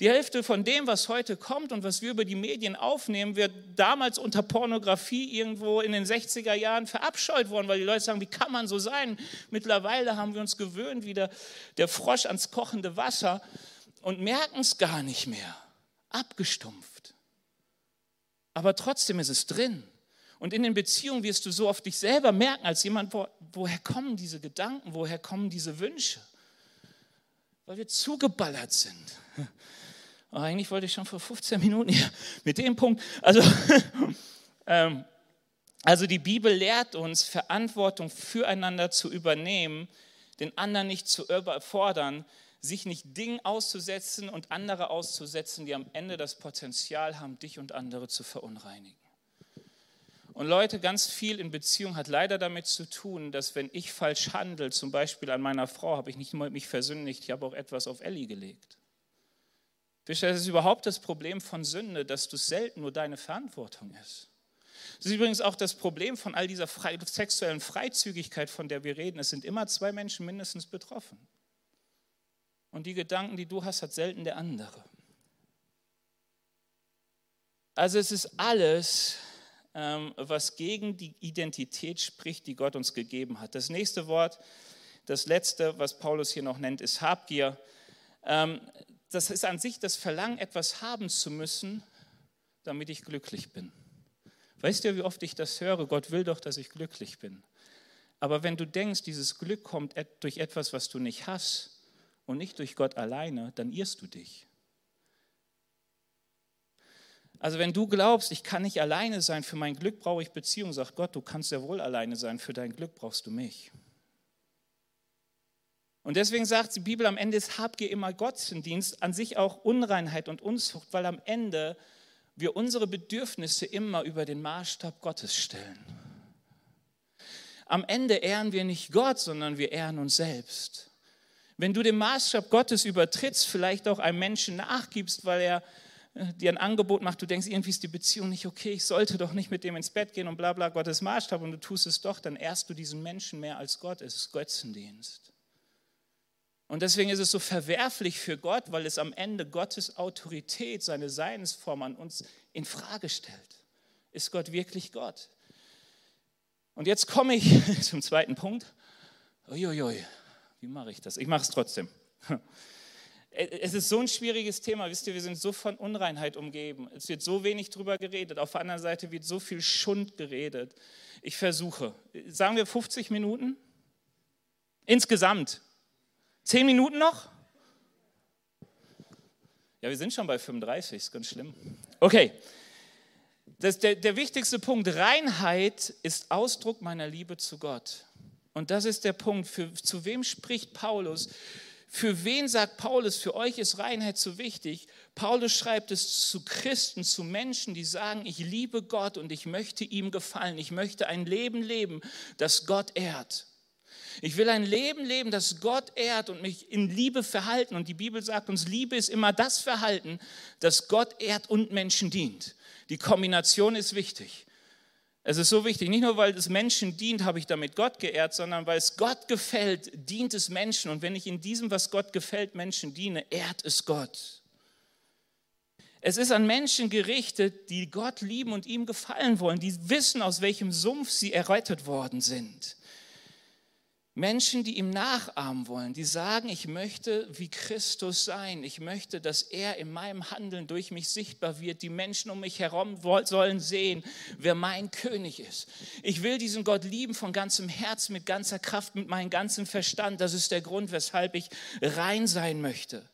Die Hälfte von dem, was heute kommt und was wir über die Medien aufnehmen, wird damals unter Pornografie irgendwo in den 60er Jahren verabscheut worden, weil die Leute sagen, wie kann man so sein? Mittlerweile haben wir uns gewöhnt, wie der, der Frosch ans kochende Wasser und merken es gar nicht mehr. Abgestumpft. Aber trotzdem ist es drin. Und in den Beziehungen wirst du so auf dich selber merken, als jemand, wo, woher kommen diese Gedanken, woher kommen diese Wünsche? Weil wir zugeballert sind. Oh, eigentlich wollte ich schon vor 15 Minuten hier mit dem Punkt. Also, ähm, also die Bibel lehrt uns, Verantwortung füreinander zu übernehmen, den anderen nicht zu überfordern, sich nicht Dingen auszusetzen und andere auszusetzen, die am Ende das Potenzial haben, dich und andere zu verunreinigen. Und Leute, ganz viel in Beziehung hat leider damit zu tun, dass wenn ich falsch handle, zum Beispiel an meiner Frau, habe ich nicht nur mich versündigt, ich habe auch etwas auf Ellie gelegt. Das ist überhaupt das Problem von Sünde, dass du selten nur deine Verantwortung ist. Das ist übrigens auch das Problem von all dieser sexuellen Freizügigkeit, von der wir reden. Es sind immer zwei Menschen mindestens betroffen. Und die Gedanken, die du hast, hat selten der andere. Also es ist alles, was gegen die Identität spricht, die Gott uns gegeben hat. Das nächste Wort, das letzte, was Paulus hier noch nennt, ist Habgier. Ähm, das ist an sich das Verlangen, etwas haben zu müssen, damit ich glücklich bin. Weißt du, wie oft ich das höre? Gott will doch, dass ich glücklich bin. Aber wenn du denkst, dieses Glück kommt durch etwas, was du nicht hast und nicht durch Gott alleine, dann irrst du dich. Also wenn du glaubst, ich kann nicht alleine sein, für mein Glück brauche ich Beziehung, sagt Gott, du kannst ja wohl alleine sein, für dein Glück brauchst du mich. Und deswegen sagt die Bibel am Ende, es habt ihr immer Gottesdienst, an sich auch Unreinheit und Unzucht, weil am Ende wir unsere Bedürfnisse immer über den Maßstab Gottes stellen. Am Ende ehren wir nicht Gott, sondern wir ehren uns selbst. Wenn du den Maßstab Gottes übertrittst, vielleicht auch einem Menschen nachgibst, weil er dir ein Angebot macht, du denkst, irgendwie ist die Beziehung nicht okay, ich sollte doch nicht mit dem ins Bett gehen und bla bla, Gottes Maßstab und du tust es doch, dann ehrst du diesen Menschen mehr als Gott. Es ist Götzendienst. Und deswegen ist es so verwerflich für Gott, weil es am Ende Gottes Autorität, seine Seinsform an uns in Frage stellt. Ist Gott wirklich Gott? Und jetzt komme ich zum zweiten Punkt. Uiuiui, wie mache ich das? Ich mache es trotzdem. Es ist so ein schwieriges Thema, wisst ihr, wir sind so von Unreinheit umgeben. Es wird so wenig drüber geredet. Auf der anderen Seite wird so viel Schund geredet. Ich versuche, sagen wir 50 Minuten? Insgesamt, Zehn Minuten noch? Ja, wir sind schon bei 35, ist ganz schlimm. Okay, das, der, der wichtigste Punkt, Reinheit ist Ausdruck meiner Liebe zu Gott. Und das ist der Punkt, für, zu wem spricht Paulus? Für wen sagt Paulus, für euch ist Reinheit so wichtig? Paulus schreibt es zu Christen, zu Menschen, die sagen, ich liebe Gott und ich möchte ihm gefallen. Ich möchte ein Leben leben, das Gott ehrt. Ich will ein Leben leben, das Gott ehrt und mich in Liebe verhalten. Und die Bibel sagt uns, Liebe ist immer das Verhalten, das Gott ehrt und Menschen dient. Die Kombination ist wichtig. Es ist so wichtig, nicht nur weil es Menschen dient, habe ich damit Gott geehrt, sondern weil es Gott gefällt, dient es Menschen. Und wenn ich in diesem, was Gott gefällt, Menschen diene, ehrt es Gott. Es ist an Menschen gerichtet, die Gott lieben und ihm gefallen wollen, die wissen, aus welchem Sumpf sie errettet worden sind. Menschen, die ihm nachahmen wollen, die sagen, ich möchte wie Christus sein, ich möchte, dass er in meinem Handeln durch mich sichtbar wird. Die Menschen um mich herum sollen sehen, wer mein König ist. Ich will diesen Gott lieben von ganzem Herz, mit ganzer Kraft, mit meinem ganzen Verstand. Das ist der Grund, weshalb ich rein sein möchte.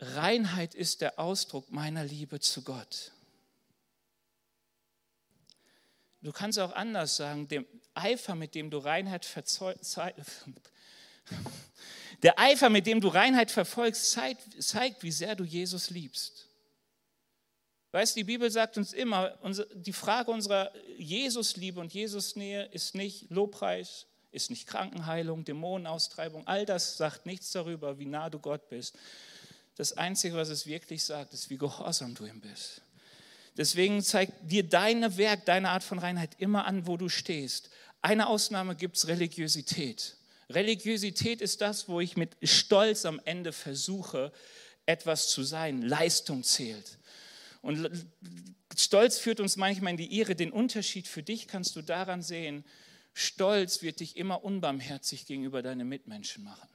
Reinheit ist der Ausdruck meiner Liebe zu Gott. Du kannst auch anders sagen, dem Eifer, mit dem du Reinheit verzeugst, der Eifer, mit dem du Reinheit verfolgst, zeigt, zeigt, wie sehr du Jesus liebst. Weißt, die Bibel sagt uns immer, die Frage unserer Jesusliebe und Jesusnähe ist nicht Lobpreis, ist nicht Krankenheilung, Dämonenaustreibung. All das sagt nichts darüber, wie nah du Gott bist. Das Einzige, was es wirklich sagt, ist, wie gehorsam du ihm bist. Deswegen zeigt dir deine Werk, deine Art von Reinheit immer an, wo du stehst. Eine Ausnahme gibt es Religiosität. Religiosität ist das, wo ich mit Stolz am Ende versuche, etwas zu sein. Leistung zählt. Und Stolz führt uns manchmal in die Irre. Den Unterschied für dich kannst du daran sehen, Stolz wird dich immer unbarmherzig gegenüber deinen Mitmenschen machen.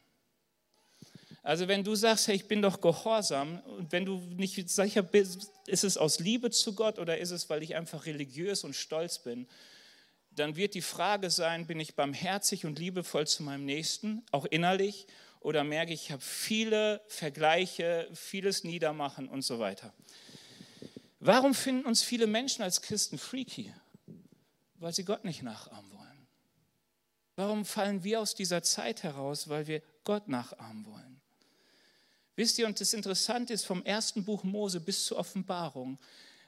Also wenn du sagst, hey, ich bin doch gehorsam und wenn du nicht sicher bist, ist es aus Liebe zu Gott oder ist es, weil ich einfach religiös und stolz bin, dann wird die Frage sein, bin ich barmherzig und liebevoll zu meinem Nächsten, auch innerlich, oder merke ich, ich habe viele Vergleiche, vieles Niedermachen und so weiter. Warum finden uns viele Menschen als Christen freaky? Weil sie Gott nicht nachahmen wollen. Warum fallen wir aus dieser Zeit heraus? Weil wir Gott nachahmen wollen. Wisst ihr, und das Interessante ist, vom ersten Buch Mose bis zur Offenbarung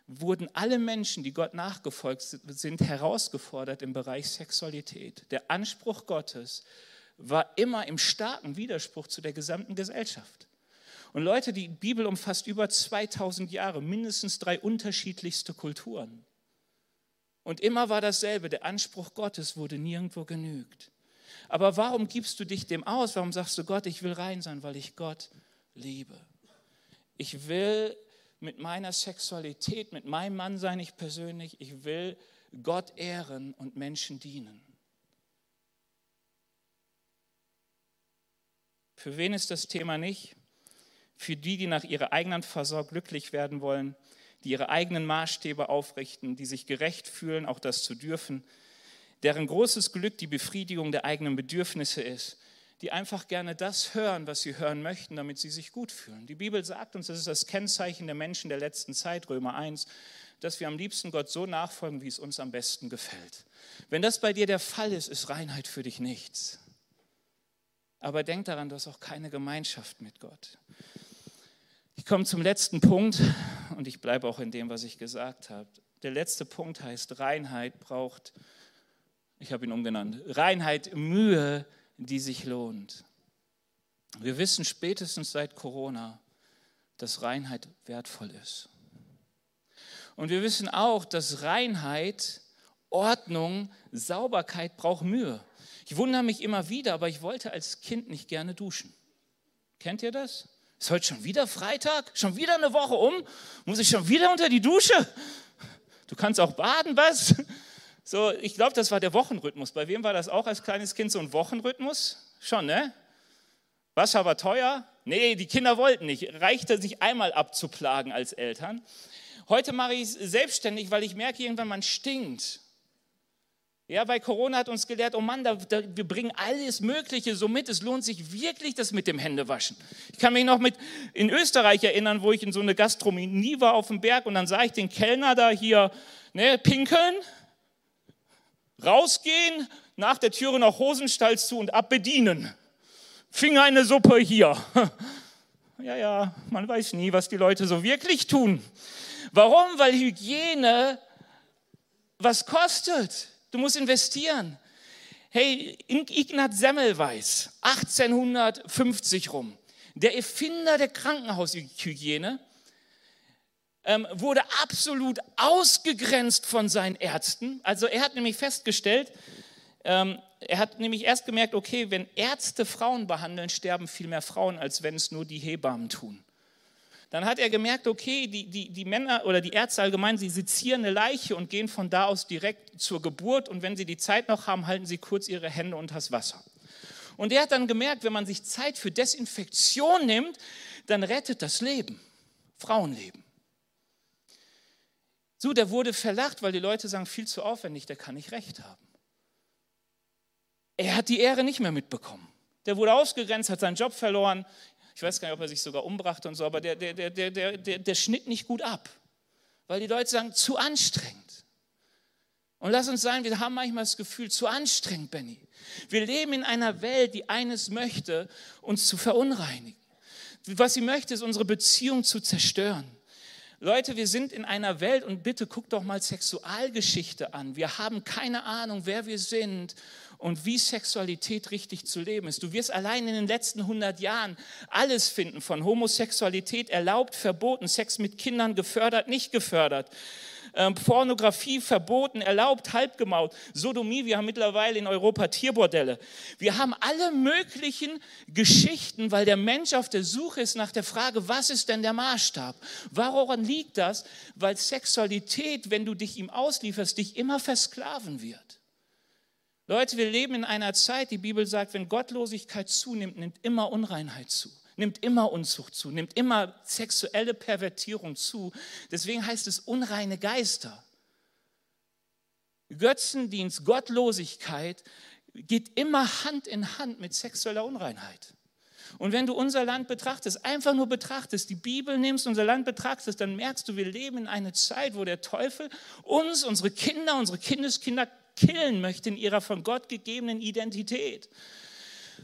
wurden alle Menschen, die Gott nachgefolgt sind, herausgefordert im Bereich Sexualität. Der Anspruch Gottes war immer im starken Widerspruch zu der gesamten Gesellschaft. Und Leute, die Bibel umfasst über 2000 Jahre, mindestens drei unterschiedlichste Kulturen. Und immer war dasselbe, der Anspruch Gottes wurde nirgendwo genügt. Aber warum gibst du dich dem aus? Warum sagst du Gott, ich will rein sein, weil ich Gott liebe. Ich will mit meiner Sexualität, mit meinem Mann sein, ich persönlich, ich will Gott ehren und Menschen dienen. Für wen ist das Thema nicht? Für die, die nach ihrer eigenen Versorgung glücklich werden wollen, die ihre eigenen Maßstäbe aufrichten, die sich gerecht fühlen, auch das zu dürfen, deren großes Glück die Befriedigung der eigenen Bedürfnisse ist die einfach gerne das hören, was sie hören möchten, damit sie sich gut fühlen. Die Bibel sagt uns, das ist das Kennzeichen der Menschen der letzten Zeit, Römer 1, dass wir am liebsten Gott so nachfolgen, wie es uns am besten gefällt. Wenn das bei dir der Fall ist, ist Reinheit für dich nichts. Aber denk daran, du hast auch keine Gemeinschaft mit Gott. Ich komme zum letzten Punkt und ich bleibe auch in dem, was ich gesagt habe. Der letzte Punkt heißt, Reinheit braucht, ich habe ihn umgenannt, Reinheit, Mühe, die sich lohnt. Wir wissen spätestens seit Corona, dass Reinheit wertvoll ist. Und wir wissen auch, dass Reinheit, Ordnung, Sauberkeit braucht Mühe. Ich wundere mich immer wieder, aber ich wollte als Kind nicht gerne duschen. Kennt ihr das? Ist heute schon wieder Freitag? Schon wieder eine Woche um? Muss ich schon wieder unter die Dusche? Du kannst auch baden, was? So, ich glaube, das war der Wochenrhythmus. Bei wem war das auch als kleines Kind so ein Wochenrhythmus? Schon, ne? Wasser war teuer? Nee, die Kinder wollten nicht. Reichte sich einmal abzuplagen als Eltern. Heute mache ich es selbstständig, weil ich merke irgendwann, man stinkt. Ja, bei Corona hat uns gelehrt, oh Mann, da, da, wir bringen alles Mögliche so mit. Es lohnt sich wirklich, das mit dem Händewaschen. Ich kann mich noch mit in Österreich erinnern, wo ich in so eine Gastronomie war auf dem Berg und dann sah ich den Kellner da hier ne, pinkeln, rausgehen, nach der Türe noch Hosenstall zu und abbedienen. Fing eine Suppe hier. Ja, ja, man weiß nie, was die Leute so wirklich tun. Warum? Weil Hygiene was kostet. Du musst investieren. Hey, Ignaz Semmelweis, 1850 rum, der Erfinder der Krankenhaushygiene, ähm, wurde absolut ausgegrenzt von seinen Ärzten. Also er hat nämlich festgestellt, ähm, er hat nämlich erst gemerkt, okay, wenn Ärzte Frauen behandeln, sterben viel mehr Frauen, als wenn es nur die Hebammen tun. Dann hat er gemerkt, okay, die, die, die Männer oder die Ärzte allgemein, sie sezieren eine Leiche und gehen von da aus direkt zur Geburt. Und wenn sie die Zeit noch haben, halten sie kurz ihre Hände unter das Wasser. Und er hat dann gemerkt, wenn man sich Zeit für Desinfektion nimmt, dann rettet das Leben, Frauenleben. So, der wurde verlacht, weil die Leute sagen, viel zu aufwendig, der kann nicht recht haben. Er hat die Ehre nicht mehr mitbekommen. Der wurde ausgegrenzt, hat seinen Job verloren. Ich weiß gar nicht, ob er sich sogar umbrachte und so, aber der, der, der, der, der, der schnitt nicht gut ab, weil die Leute sagen, zu anstrengend. Und lass uns sagen, wir haben manchmal das Gefühl, zu anstrengend, Benny. Wir leben in einer Welt, die eines möchte, uns zu verunreinigen. Was sie möchte, ist unsere Beziehung zu zerstören. Leute, wir sind in einer Welt und bitte guckt doch mal Sexualgeschichte an. Wir haben keine Ahnung, wer wir sind und wie Sexualität richtig zu leben ist. Du wirst allein in den letzten 100 Jahren alles finden, von Homosexualität erlaubt, verboten, Sex mit Kindern gefördert, nicht gefördert. Ähm, Pornografie verboten, erlaubt, halbgemaut, Sodomie, wir haben mittlerweile in Europa Tierbordelle. Wir haben alle möglichen Geschichten, weil der Mensch auf der Suche ist nach der Frage, was ist denn der Maßstab? Woran liegt das? Weil Sexualität, wenn du dich ihm auslieferst, dich immer versklaven wird. Leute, wir leben in einer Zeit, die Bibel sagt, wenn Gottlosigkeit zunimmt, nimmt immer Unreinheit zu, nimmt immer Unzucht zu, nimmt immer sexuelle Pervertierung zu. Deswegen heißt es unreine Geister. Götzendienst, Gottlosigkeit geht immer Hand in Hand mit sexueller Unreinheit. Und wenn du unser Land betrachtest, einfach nur betrachtest, die Bibel nimmst, unser Land betrachtest, dann merkst du, wir leben in einer Zeit, wo der Teufel uns, unsere Kinder, unsere Kindeskinder killen möchte in ihrer von Gott gegebenen Identität.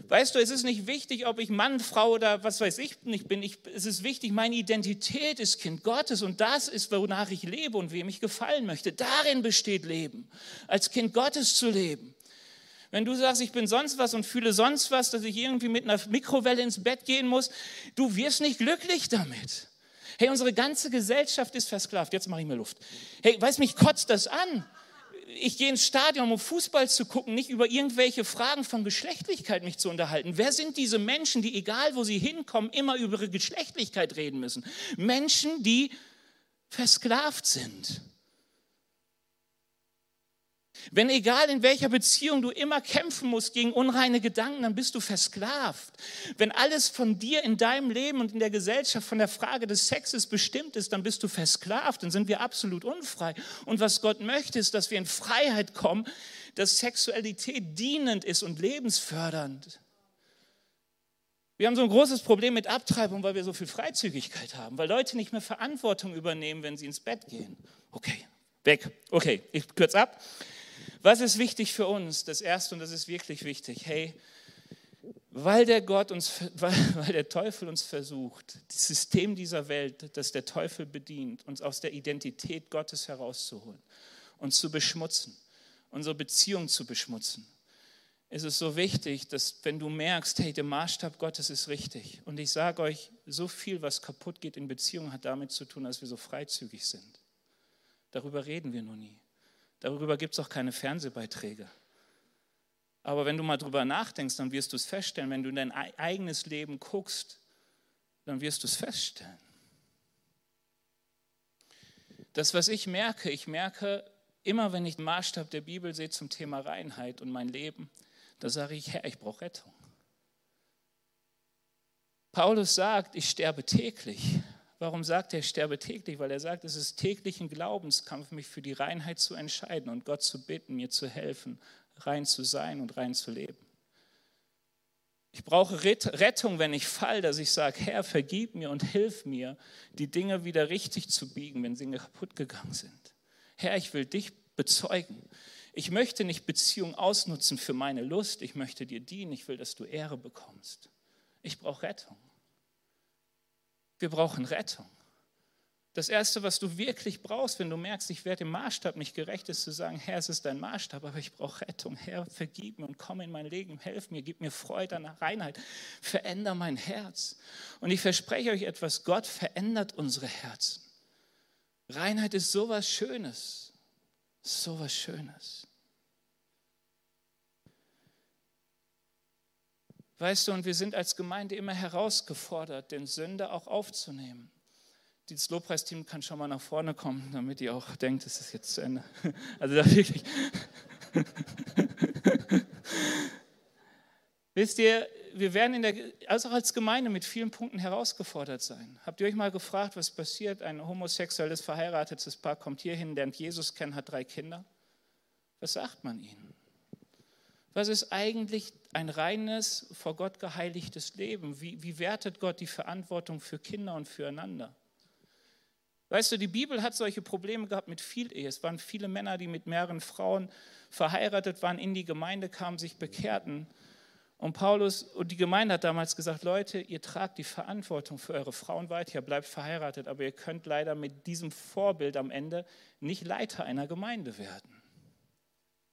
Weißt du, es ist nicht wichtig, ob ich Mann, Frau oder was weiß ich nicht bin. Ich, es ist wichtig, meine Identität ist Kind Gottes und das ist, wonach ich lebe und wem ich gefallen möchte. Darin besteht Leben, als Kind Gottes zu leben. Wenn du sagst, ich bin sonst was und fühle sonst was, dass ich irgendwie mit einer Mikrowelle ins Bett gehen muss, du wirst nicht glücklich damit. Hey, unsere ganze Gesellschaft ist versklavt. Jetzt mache ich mir Luft. Hey, weiß mich kotzt das an ich gehe ins Stadion, um Fußball zu gucken, nicht über irgendwelche Fragen von Geschlechtlichkeit mich zu unterhalten. Wer sind diese Menschen, die egal wo sie hinkommen, immer über ihre Geschlechtlichkeit reden müssen? Menschen, die versklavt sind. Wenn egal in welcher Beziehung du immer kämpfen musst gegen unreine Gedanken, dann bist du versklavt. Wenn alles von dir in deinem Leben und in der Gesellschaft von der Frage des Sexes bestimmt ist, dann bist du versklavt, dann sind wir absolut unfrei. Und was Gott möchte, ist, dass wir in Freiheit kommen, dass Sexualität dienend ist und lebensfördernd. Wir haben so ein großes Problem mit Abtreibung, weil wir so viel Freizügigkeit haben, weil Leute nicht mehr Verantwortung übernehmen, wenn sie ins Bett gehen. Okay, weg. Okay, ich kürze ab. Was ist wichtig für uns? Das Erste, und das ist wirklich wichtig, hey, weil der, Gott uns, weil, weil der Teufel uns versucht, das System dieser Welt, das der Teufel bedient, uns aus der Identität Gottes herauszuholen, uns zu beschmutzen, unsere Beziehung zu beschmutzen, ist es so wichtig, dass wenn du merkst, hey, der Maßstab Gottes ist richtig. Und ich sage euch, so viel, was kaputt geht in Beziehungen, hat damit zu tun, dass wir so freizügig sind. Darüber reden wir nur nie. Darüber gibt es auch keine Fernsehbeiträge. Aber wenn du mal drüber nachdenkst, dann wirst du es feststellen. Wenn du in dein eigenes Leben guckst, dann wirst du es feststellen. Das, was ich merke, ich merke immer, wenn ich den Maßstab der Bibel sehe zum Thema Reinheit und mein Leben, da sage ich, Herr, ich brauche Rettung. Paulus sagt, ich sterbe täglich, Warum sagt er, ich sterbe täglich? Weil er sagt, es ist täglich ein Glaubenskampf, mich für die Reinheit zu entscheiden und Gott zu bitten, mir zu helfen, rein zu sein und rein zu leben. Ich brauche Rettung, wenn ich fall, dass ich sage, Herr, vergib mir und hilf mir, die Dinge wieder richtig zu biegen, wenn sie kaputt gegangen sind. Herr, ich will dich bezeugen. Ich möchte nicht Beziehung ausnutzen für meine Lust. Ich möchte dir dienen. Ich will, dass du Ehre bekommst. Ich brauche Rettung. Wir brauchen Rettung. Das Erste, was du wirklich brauchst, wenn du merkst, ich werde dem Maßstab nicht gerecht, ist zu sagen, Herr, es ist dein Maßstab, aber ich brauche Rettung. Herr, vergib mir und komm in mein Leben, helf mir, gib mir Freude an Reinheit, veränder mein Herz. Und ich verspreche euch etwas, Gott verändert unsere Herzen. Reinheit ist sowas Schönes, sowas Schönes. Weißt du, und wir sind als Gemeinde immer herausgefordert, den Sünder auch aufzunehmen. Dieses Lobpreisteam kann schon mal nach vorne kommen, damit ihr auch denkt, es ist jetzt zu Ende. Also da wirklich. Wisst ihr, wir werden in der, also auch als Gemeinde mit vielen Punkten herausgefordert sein. Habt ihr euch mal gefragt, was passiert? Ein homosexuelles, verheiratetes Paar kommt hierhin, lernt Jesus kennen, hat drei Kinder. Was sagt man ihnen? Was ist eigentlich ein reines, vor Gott geheiligtes Leben? Wie, wie wertet Gott die Verantwortung für Kinder und füreinander? Weißt du, die Bibel hat solche Probleme gehabt mit viel Ehe. Es waren viele Männer, die mit mehreren Frauen verheiratet waren, in die Gemeinde kamen, sich bekehrten. Und Paulus und die Gemeinde hat damals gesagt, Leute, ihr tragt die Verantwortung für eure Frauen weiter, ihr bleibt verheiratet, aber ihr könnt leider mit diesem Vorbild am Ende nicht Leiter einer Gemeinde werden.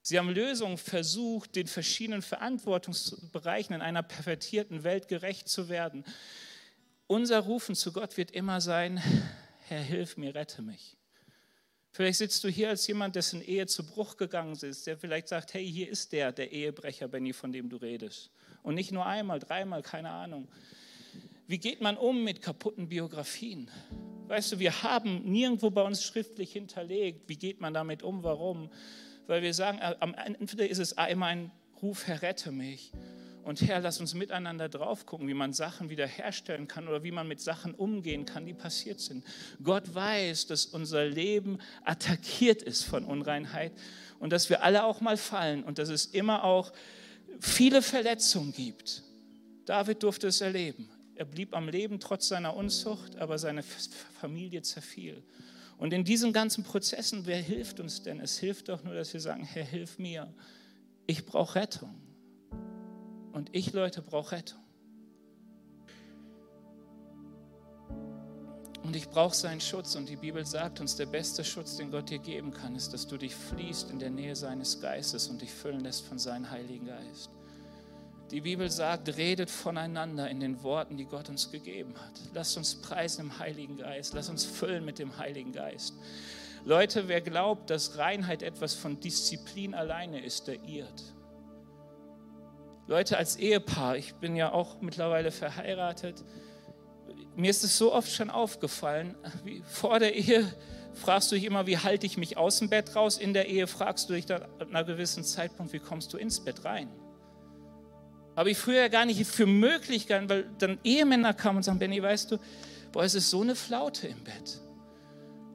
Sie haben Lösungen versucht, den verschiedenen Verantwortungsbereichen in einer pervertierten Welt gerecht zu werden. Unser Rufen zu Gott wird immer sein, Herr, hilf mir, rette mich. Vielleicht sitzt du hier als jemand, dessen Ehe zu Bruch gegangen ist, der vielleicht sagt, hey, hier ist der, der Ehebrecher, Benny, von dem du redest. Und nicht nur einmal, dreimal, keine Ahnung. Wie geht man um mit kaputten Biografien? Weißt du, wir haben nirgendwo bei uns schriftlich hinterlegt, wie geht man damit um, warum weil wir sagen, äh, am Ende ist es immer ein Ruf, Herr, rette mich. Und Herr, lass uns miteinander drauf gucken, wie man Sachen wiederherstellen kann oder wie man mit Sachen umgehen kann, die passiert sind. Gott weiß, dass unser Leben attackiert ist von Unreinheit und dass wir alle auch mal fallen und dass es immer auch viele Verletzungen gibt. David durfte es erleben. Er blieb am Leben trotz seiner Unzucht, aber seine Familie zerfiel. Und in diesen ganzen Prozessen, wer hilft uns denn? Es hilft doch nur, dass wir sagen, Herr, hilf mir. Ich brauche Rettung. Und ich, Leute, brauche Rettung. Und ich brauche seinen Schutz. Und die Bibel sagt uns, der beste Schutz, den Gott dir geben kann, ist, dass du dich fließt in der Nähe seines Geistes und dich füllen lässt von seinem Heiligen Geist. Die Bibel sagt, redet voneinander in den Worten, die Gott uns gegeben hat. Lasst uns preisen im Heiligen Geist. Lasst uns füllen mit dem Heiligen Geist. Leute, wer glaubt, dass Reinheit etwas von Disziplin alleine ist, der irrt. Leute, als Ehepaar, ich bin ja auch mittlerweile verheiratet, mir ist es so oft schon aufgefallen, wie vor der Ehe fragst du dich immer, wie halte ich mich aus dem Bett raus? In der Ehe fragst du dich dann an einem gewissen Zeitpunkt, wie kommst du ins Bett rein? Habe ich früher gar nicht für möglich gehalten, weil dann Ehemänner kamen und sagen, Benny, weißt du, boah, es ist so eine Flaute im Bett.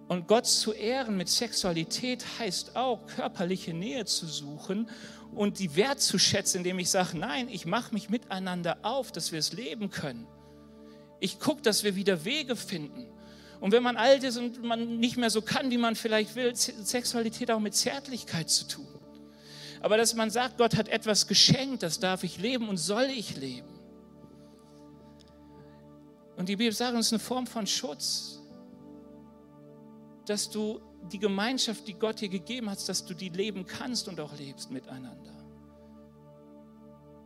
Und Gott zu ehren mit Sexualität heißt auch, körperliche Nähe zu suchen und die wertzuschätzen, indem ich sage, nein, ich mache mich miteinander auf, dass wir es leben können. Ich gucke, dass wir wieder Wege finden. Und wenn man alt ist und man nicht mehr so kann, wie man vielleicht will, Sexualität auch mit Zärtlichkeit zu tun. Aber dass man sagt, Gott hat etwas geschenkt, das darf ich leben und soll ich leben. Und die Bibel sagt uns eine Form von Schutz, dass du die Gemeinschaft, die Gott dir gegeben hat, dass du die leben kannst und auch lebst miteinander.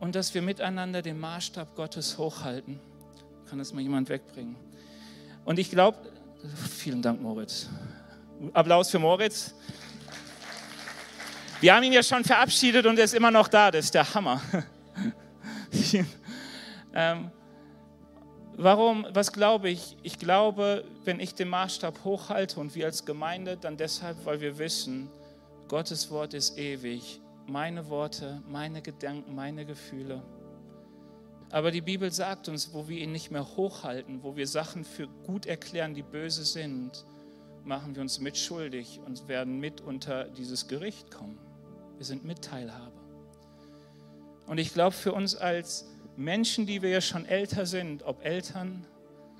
Und dass wir miteinander den Maßstab Gottes hochhalten. Kann das mal jemand wegbringen? Und ich glaube, vielen Dank, Moritz. Applaus für Moritz. Wir haben ihn ja schon verabschiedet und er ist immer noch da. Das ist der Hammer. ähm, warum? Was glaube ich? Ich glaube, wenn ich den Maßstab hochhalte und wir als Gemeinde, dann deshalb, weil wir wissen, Gottes Wort ist ewig. Meine Worte, meine Gedanken, meine Gefühle. Aber die Bibel sagt uns, wo wir ihn nicht mehr hochhalten, wo wir Sachen für gut erklären, die böse sind, machen wir uns mitschuldig und werden mit unter dieses Gericht kommen. Wir sind Mitteilhaber. Und ich glaube, für uns als Menschen, die wir ja schon älter sind, ob Eltern,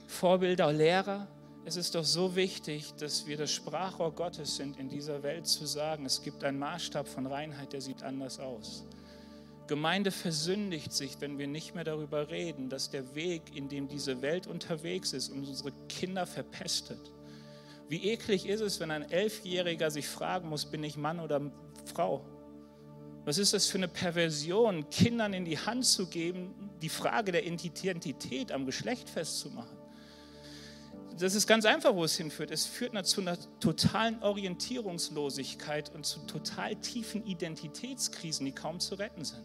Vorbilder, Lehrer, es ist doch so wichtig, dass wir das Sprachrohr Gottes sind, in dieser Welt zu sagen, es gibt einen Maßstab von Reinheit, der sieht anders aus. Gemeinde versündigt sich, wenn wir nicht mehr darüber reden, dass der Weg, in dem diese Welt unterwegs ist unsere Kinder verpestet. Wie eklig ist es, wenn ein Elfjähriger sich fragen muss, bin ich Mann oder Frau? Was ist das für eine Perversion, Kindern in die Hand zu geben, die Frage der Identität am Geschlecht festzumachen? Das ist ganz einfach, wo es hinführt. Es führt zu einer totalen Orientierungslosigkeit und zu total tiefen Identitätskrisen, die kaum zu retten sind.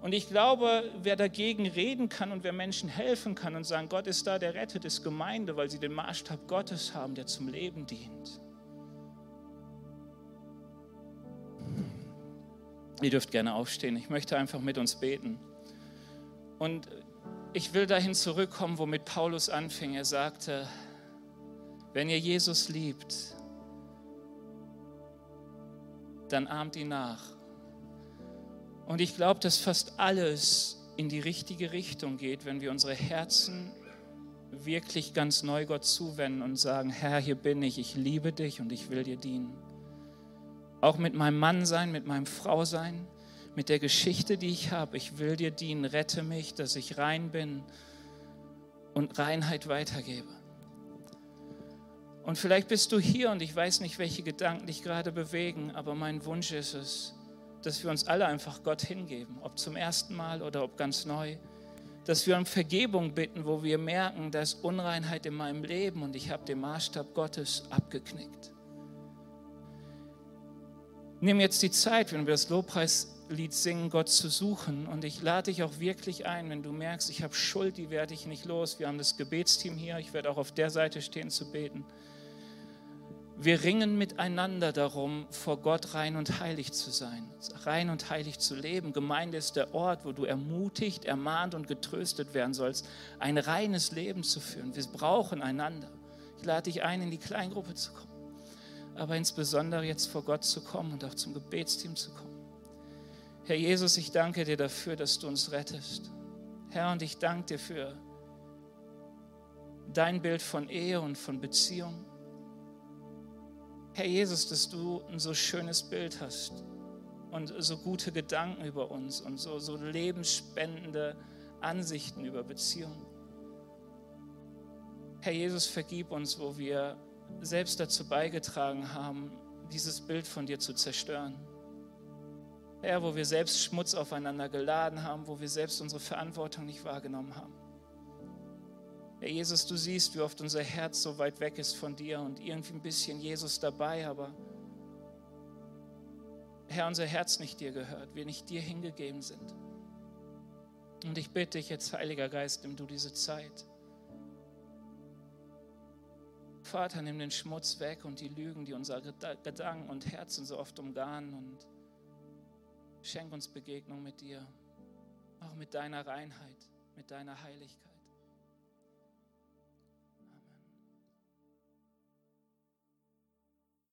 Und ich glaube, wer dagegen reden kann und wer Menschen helfen kann und sagen, Gott ist da, der rettet, ist Gemeinde, weil sie den Maßstab Gottes haben, der zum Leben dient. Ihr dürft gerne aufstehen. Ich möchte einfach mit uns beten. Und ich will dahin zurückkommen, womit Paulus anfing. Er sagte, wenn ihr Jesus liebt, dann ahmt ihn nach. Und ich glaube, dass fast alles in die richtige Richtung geht, wenn wir unsere Herzen wirklich ganz neu Gott zuwenden und sagen, Herr, hier bin ich, ich liebe dich und ich will dir dienen. Auch mit meinem Mann sein, mit meinem Frau sein, mit der Geschichte, die ich habe. Ich will dir dienen, rette mich, dass ich rein bin und Reinheit weitergebe. Und vielleicht bist du hier und ich weiß nicht, welche Gedanken dich gerade bewegen, aber mein Wunsch ist es, dass wir uns alle einfach Gott hingeben, ob zum ersten Mal oder ob ganz neu. Dass wir um Vergebung bitten, wo wir merken, da ist Unreinheit in meinem Leben und ich habe den Maßstab Gottes abgeknickt. Nimm jetzt die Zeit, wenn wir das Lobpreislied singen, Gott zu suchen. Und ich lade dich auch wirklich ein, wenn du merkst, ich habe Schuld, die werde ich nicht los. Wir haben das Gebetsteam hier, ich werde auch auf der Seite stehen zu beten. Wir ringen miteinander darum, vor Gott rein und heilig zu sein, rein und heilig zu leben. Gemeinde ist der Ort, wo du ermutigt, ermahnt und getröstet werden sollst, ein reines Leben zu führen. Wir brauchen einander. Ich lade dich ein, in die Kleingruppe zu kommen, aber insbesondere jetzt vor Gott zu kommen und auch zum Gebetsteam zu kommen. Herr Jesus, ich danke dir dafür, dass du uns rettest. Herr, und ich danke dir für dein Bild von Ehe und von Beziehung. Herr Jesus, dass du ein so schönes Bild hast und so gute Gedanken über uns und so, so lebensspendende Ansichten über Beziehungen. Herr Jesus, vergib uns, wo wir selbst dazu beigetragen haben, dieses Bild von dir zu zerstören. Herr, wo wir selbst Schmutz aufeinander geladen haben, wo wir selbst unsere Verantwortung nicht wahrgenommen haben. Herr Jesus, du siehst, wie oft unser Herz so weit weg ist von dir und irgendwie ein bisschen Jesus dabei, aber Herr, unser Herz nicht dir gehört, wir nicht dir hingegeben sind. Und ich bitte dich jetzt, Heiliger Geist, nimm du diese Zeit. Vater, nimm den Schmutz weg und die Lügen, die unsere Gedanken und Herzen so oft umgarnen und schenk uns Begegnung mit dir, auch mit deiner Reinheit, mit deiner Heiligkeit.